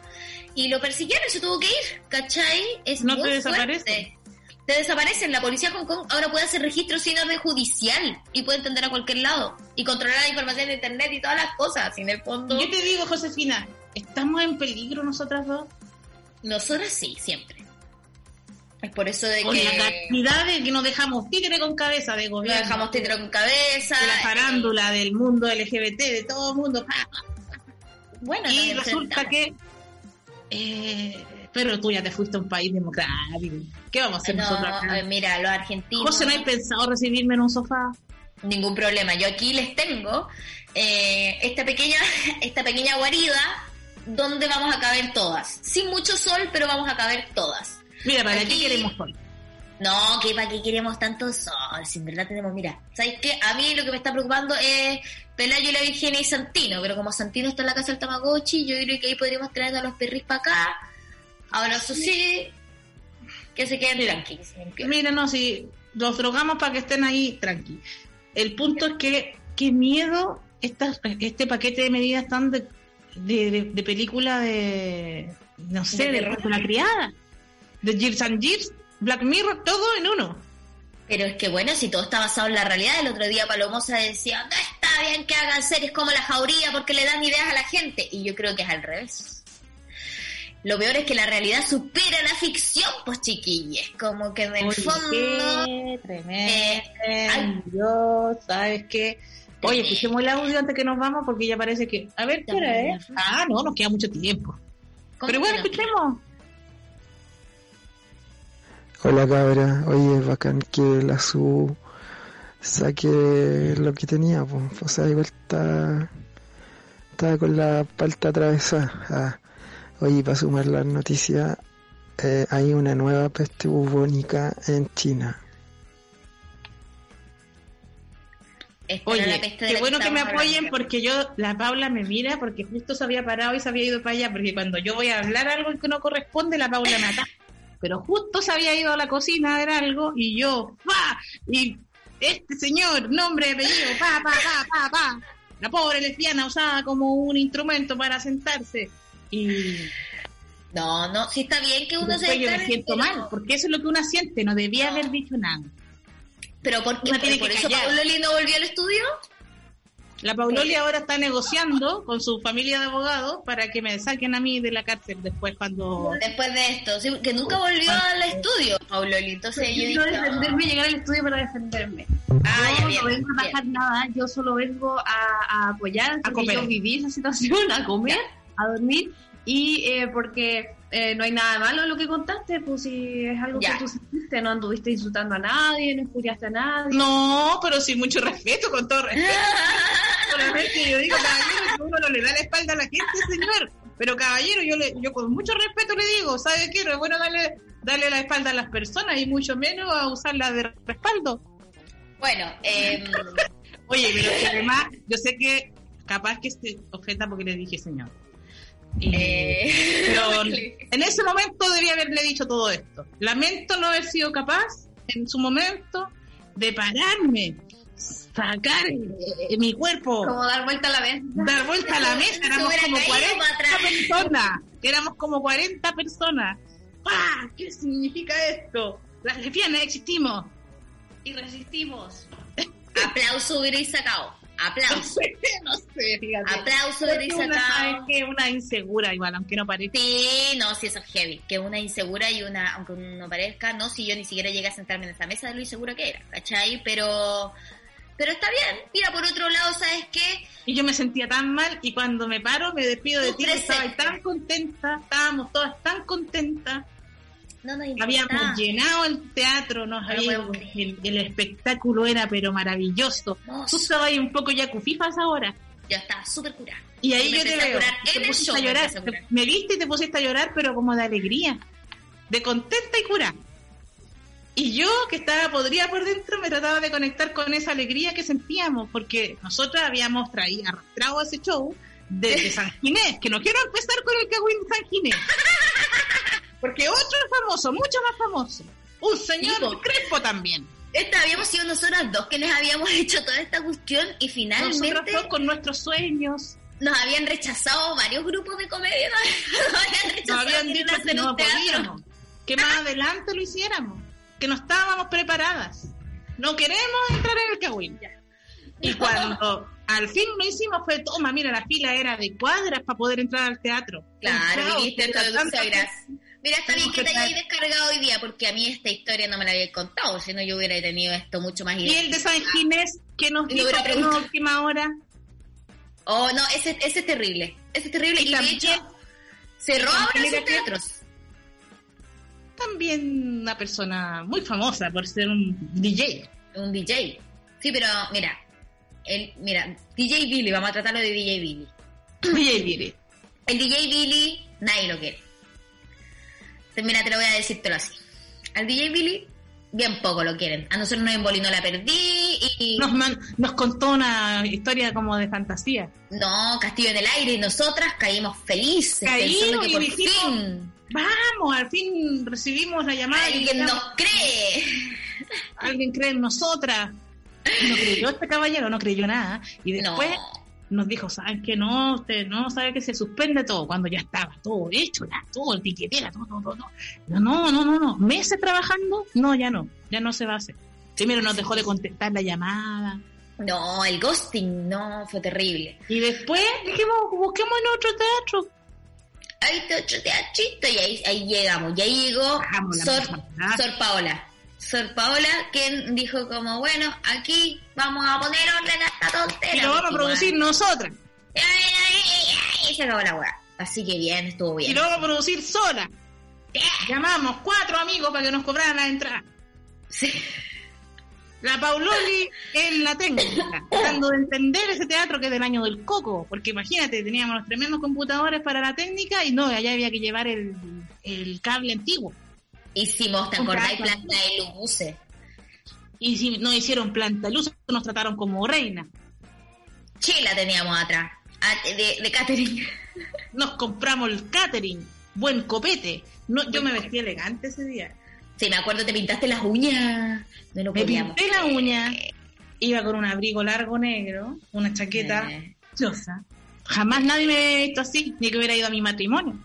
Y lo persiguieron y se tuvo que ir, ¿cachai? Es no te desaparece te desaparecen. La policía de Hong Kong ahora puede hacer registro sin orden judicial y puede entender a cualquier lado y controlar la información de internet y todas las cosas. Sin el fondo. Yo te digo, Josefina, ¿estamos en peligro nosotras dos? Nosotras sí, siempre. Es por eso de con que. la cantidad de que nos dejamos títere con cabeza de gobierno. Nos dejamos títere con cabeza. De la farándula, del mundo LGBT, de todo el mundo. Bueno, y resulta que. Eh, pero tú ya te fuiste a un país democrático. ¿Qué vamos a hacer nosotros acá? Mira, los argentinos. José, ¿no hay pensado recibirme en un sofá? Ningún problema. Yo aquí les tengo eh, esta pequeña, esta pequeña guarida donde vamos a caber todas. Sin mucho sol, pero vamos a caber todas. Mira, ¿para qué queremos sol? No, que para qué queremos tanto sol, si en verdad tenemos, mira, ¿sabes qué? A mí lo que me está preocupando es Pelayo, la Virginia y Santino, pero como Santino está en la casa del Tamagotchi, yo creo que ahí podríamos traer a los perris para acá Ahora, eso sí, que se queden tranquilos. Mira, no, si los drogamos para que estén ahí tranquilos. El punto es que, qué miedo este paquete de medidas tan de, de, película de, no sé, de, de la criada, de Gears and Gears, Black Mirror, todo en uno. Pero es que bueno, si todo está basado en la realidad, el otro día Palomosa decía, no está bien que hagan series como La Jauría porque le dan ideas a la gente. Y yo creo que es al revés lo peor es que la realidad supera la ficción, pues chiquilles. Como que en el fondo. Qué tremendo. Eh, Dios, ¿sabes qué? Oye, escuchemos el audio antes que nos vamos porque ya parece que. A ver, ¿qué Ah, no, nos queda mucho tiempo. Pero bueno, escuchemos. Hola cabra, oye, bacán que la su saque lo que tenía, pues, o sea, igual está, está con la palta atravesada. Ah, Oye, para sumar las noticias, eh, hay una nueva peste bubónica en China. Oye, qué bueno que me apoyen porque yo, la Paula me mira porque justo se había parado y se había ido para allá, porque cuando yo voy a hablar algo que no corresponde, la Paula me ataca. Pero justo se había ido a la cocina a ver algo y yo, ¡pa! Y este señor, nombre, apellido, pa, pa, pa, pa, pa. La pobre lesbiana usada como un instrumento para sentarse. Y no, no, sí está bien que uno se yo me siento mal, porque eso es lo que uno siente, no debía haber dicho nada. Pero ¿por qué? ¿Por, eso Pauloli no volvió al estudio? La Pauloli ahora está negociando con su familia de abogados para que me saquen a mí de la cárcel después cuando... Después de esto, sí, que nunca volvió al estudio, Pauloli. Entonces yo quiero defenderme, llegar al estudio para defenderme. Ah, yo no vengo a bajar nada, yo solo vengo a, apoyar, a comer. yo viví esa situación, a comer, a dormir y eh, porque eh, no hay nada malo en lo que contaste, pues si es algo que tú sentiste, no anduviste insultando a nadie, no escuchaste a nadie. No, pero sin mucho respeto, con todo respeto. Solamente yo digo, caballero, que uno no le da la espalda a la gente, señor. Pero caballero, yo le, yo con mucho respeto le digo, ¿sabe qué? No es bueno darle, darle la espalda a las personas y mucho menos a usarla de respaldo. Bueno, eh... Oye, pero además, yo sé que capaz que se ofenda porque le dije señor. Eh, pero en ese momento debía haberle dicho todo esto. Lamento no haber sido capaz en su momento de pararme, sacar eh, mi cuerpo. Como dar vuelta a la mesa. Dar vuelta a la mesa. Éramos como 40 personas. Éramos como 40 personas. ¡Pah! ¿Qué significa esto? Las lesbianas existimos. Y resistimos. Aplauso hubiera sacado. Aplauso. No sé, fíjate. Aplauso de una, que una insegura igual, aunque no parezca. Sí, no, sí, eso es heavy. Que una insegura y una, aunque no parezca, no, si yo ni siquiera llegué a sentarme en esa mesa de lo insegura que era, ¿cachai? Pero, pero está bien. Mira, por otro lado, ¿sabes qué? Y yo me sentía tan mal y cuando me paro me despido de ti, estaba tan contenta, estábamos todas tan contentas. Habíamos llenado el teatro, nos el, espectáculo era pero maravilloso. Tú estabas ahí un poco ya cufifas ahora. Yo estaba súper curada. Y ahí yo te veo. Te pusiste a llorar. Me, viste y te pusiste a llorar, pero como de alegría, de contenta y cura. Y yo, que estaba podría por dentro, me trataba de conectar con esa alegría que sentíamos, porque nosotras habíamos traído, arrastrado ese show desde San Ginés, que no quiero empezar con el Cagüín San Ginés. Porque otro famoso, mucho más famoso. Un señor Crespo también. Esta habíamos sido nosotras dos que les habíamos hecho toda esta cuestión y finalmente. Nosotras dos con nuestros sueños. Nos habían rechazado varios grupos de comedia. Nos habían rechazado. Nos habían dicho que no podíamos. Que más adelante lo hiciéramos. Que no estábamos preparadas. No queremos entrar en el Kawin. Y cuando al fin lo hicimos fue, toma, mira, la fila era de cuadras para poder entrar al teatro. Claro, viste todo gracias. Mira, está bien que te hayáis descargado hoy día, porque a mí esta historia no me la había contado, si no yo hubiera tenido esto mucho más. ¿Y el de San Ginés que nos dijo en última hora? Oh, no, ese, ese es terrible. Ese es terrible. Y, de hecho, cerró ahora sus teatros. También una persona muy famosa por ser un DJ. Un DJ. Sí, pero mira, el, mira, DJ Billy, vamos a tratarlo de DJ Billy. DJ Billy. El DJ Billy, nadie lo quiere. Mira, te lo voy a decírtelo así. Al DJ Billy, bien poco lo quieren. A nosotros nos embolinó la perdí y... Nos, nos contó una historia como de fantasía. No, Castillo en el aire y nosotras caímos felices. Caímos y por fin... Vamos, al fin recibimos la llamada. Alguien nos cree. Alguien cree en nosotras. No creyó este caballero, no creyó nada. Y después nos dijo, ¿saben que no? Usted no sabe que se suspende todo cuando ya estaba todo hecho, ya, todo, el tiquetera, todo, todo, todo. No, no, no, no, Meses trabajando, no, ya no, ya no se va a hacer. Primero nos dejó de contestar la llamada. No, el ghosting, no, fue terrible. Y después dijimos, busquemos en otro teatro. Ahí está otro teatrito y ahí, ahí llegamos. Y ahí llegó Sor, Sor Paola. Sor Paola, quien dijo como, bueno, aquí vamos a poner orden a esta tontera. Y lo vamos a producir nosotras. Y se acabó la weá. Así que bien, estuvo bien. Y lo vamos a producir sola. Llamamos cuatro amigos para que nos cobraran la entrada. Sí. La Pauloli en la técnica, tratando de entender ese teatro que es del año del coco, porque imagínate, teníamos los tremendos computadores para la técnica y no, allá había que llevar el, el cable antiguo. Hicimos, ¿te acordáis? Planta de Lubuce. Y si nos hicieron planta luz, nos trataron como reina. Chila teníamos atrás, de, de catering. Nos compramos el catering, buen copete. No, yo me vestí elegante ese día. Sí, me acuerdo, te pintaste las uñas. me pinté la uña. Iba con un abrigo largo negro, una chaqueta eh. Jamás nadie me ha visto así, ni que hubiera ido a mi matrimonio.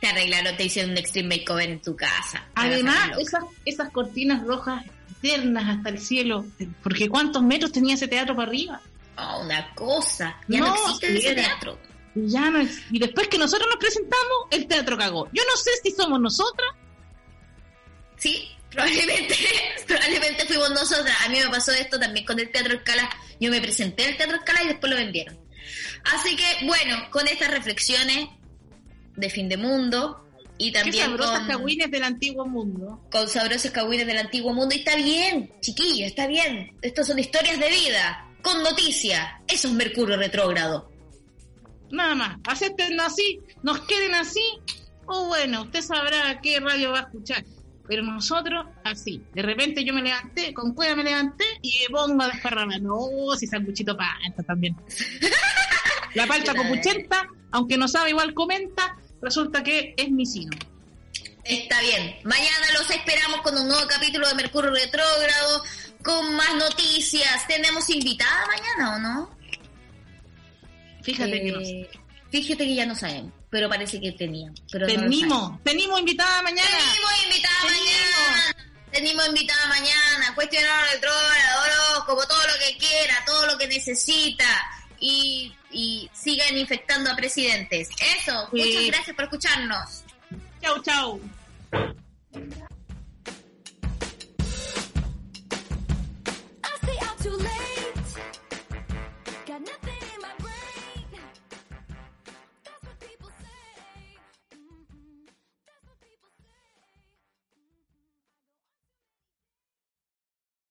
Te arreglaron, te hicieron un extreme makeover en tu casa. Además, esas, esas cortinas rojas eternas hasta el cielo, porque ¿cuántos metros tenía ese teatro para arriba? Oh, una cosa. Ya no, existe ese teatro. Ya no Y después que nosotros nos presentamos, el teatro cagó. Yo no sé si somos nosotras. Sí, probablemente, probablemente fuimos nosotras. A mí me pasó esto también con el Teatro Escala. Yo me presenté en el Teatro Escala y después lo vendieron. Así que, bueno, con estas reflexiones de fin de mundo y también con cagüines del antiguo mundo. Con sabrosos cagüines del antiguo mundo. Y está bien, chiquillos, está bien. Estas son historias de vida, con noticias. Eso es Mercurio retrógrado. Nada más, acepten así, nos queden así, o bueno, usted sabrá qué radio va a escuchar. Pero nosotros, así. De repente yo me levanté, con cueva me levanté y me pongo a desparramar. No, si sanguchito esto también. La palta copuchenta, aunque no sabe igual comenta, resulta que es mi sino. Está bien. Mañana los esperamos con un nuevo capítulo de Mercurio Retrógrado, con más noticias. ¿Tenemos invitada mañana o no? Fíjate que no eh, Fíjate que ya no sabemos pero parece que tenía. Pero tenemos, tenemos invitada mañana. Tenemos invitada mañana. Tenemos invitada mañana. Cuestionar troll, como todo lo que quiera, todo lo que necesita. Y, y sigan infectando a presidentes. Eso, muchas gracias por escucharnos. Chau, chau.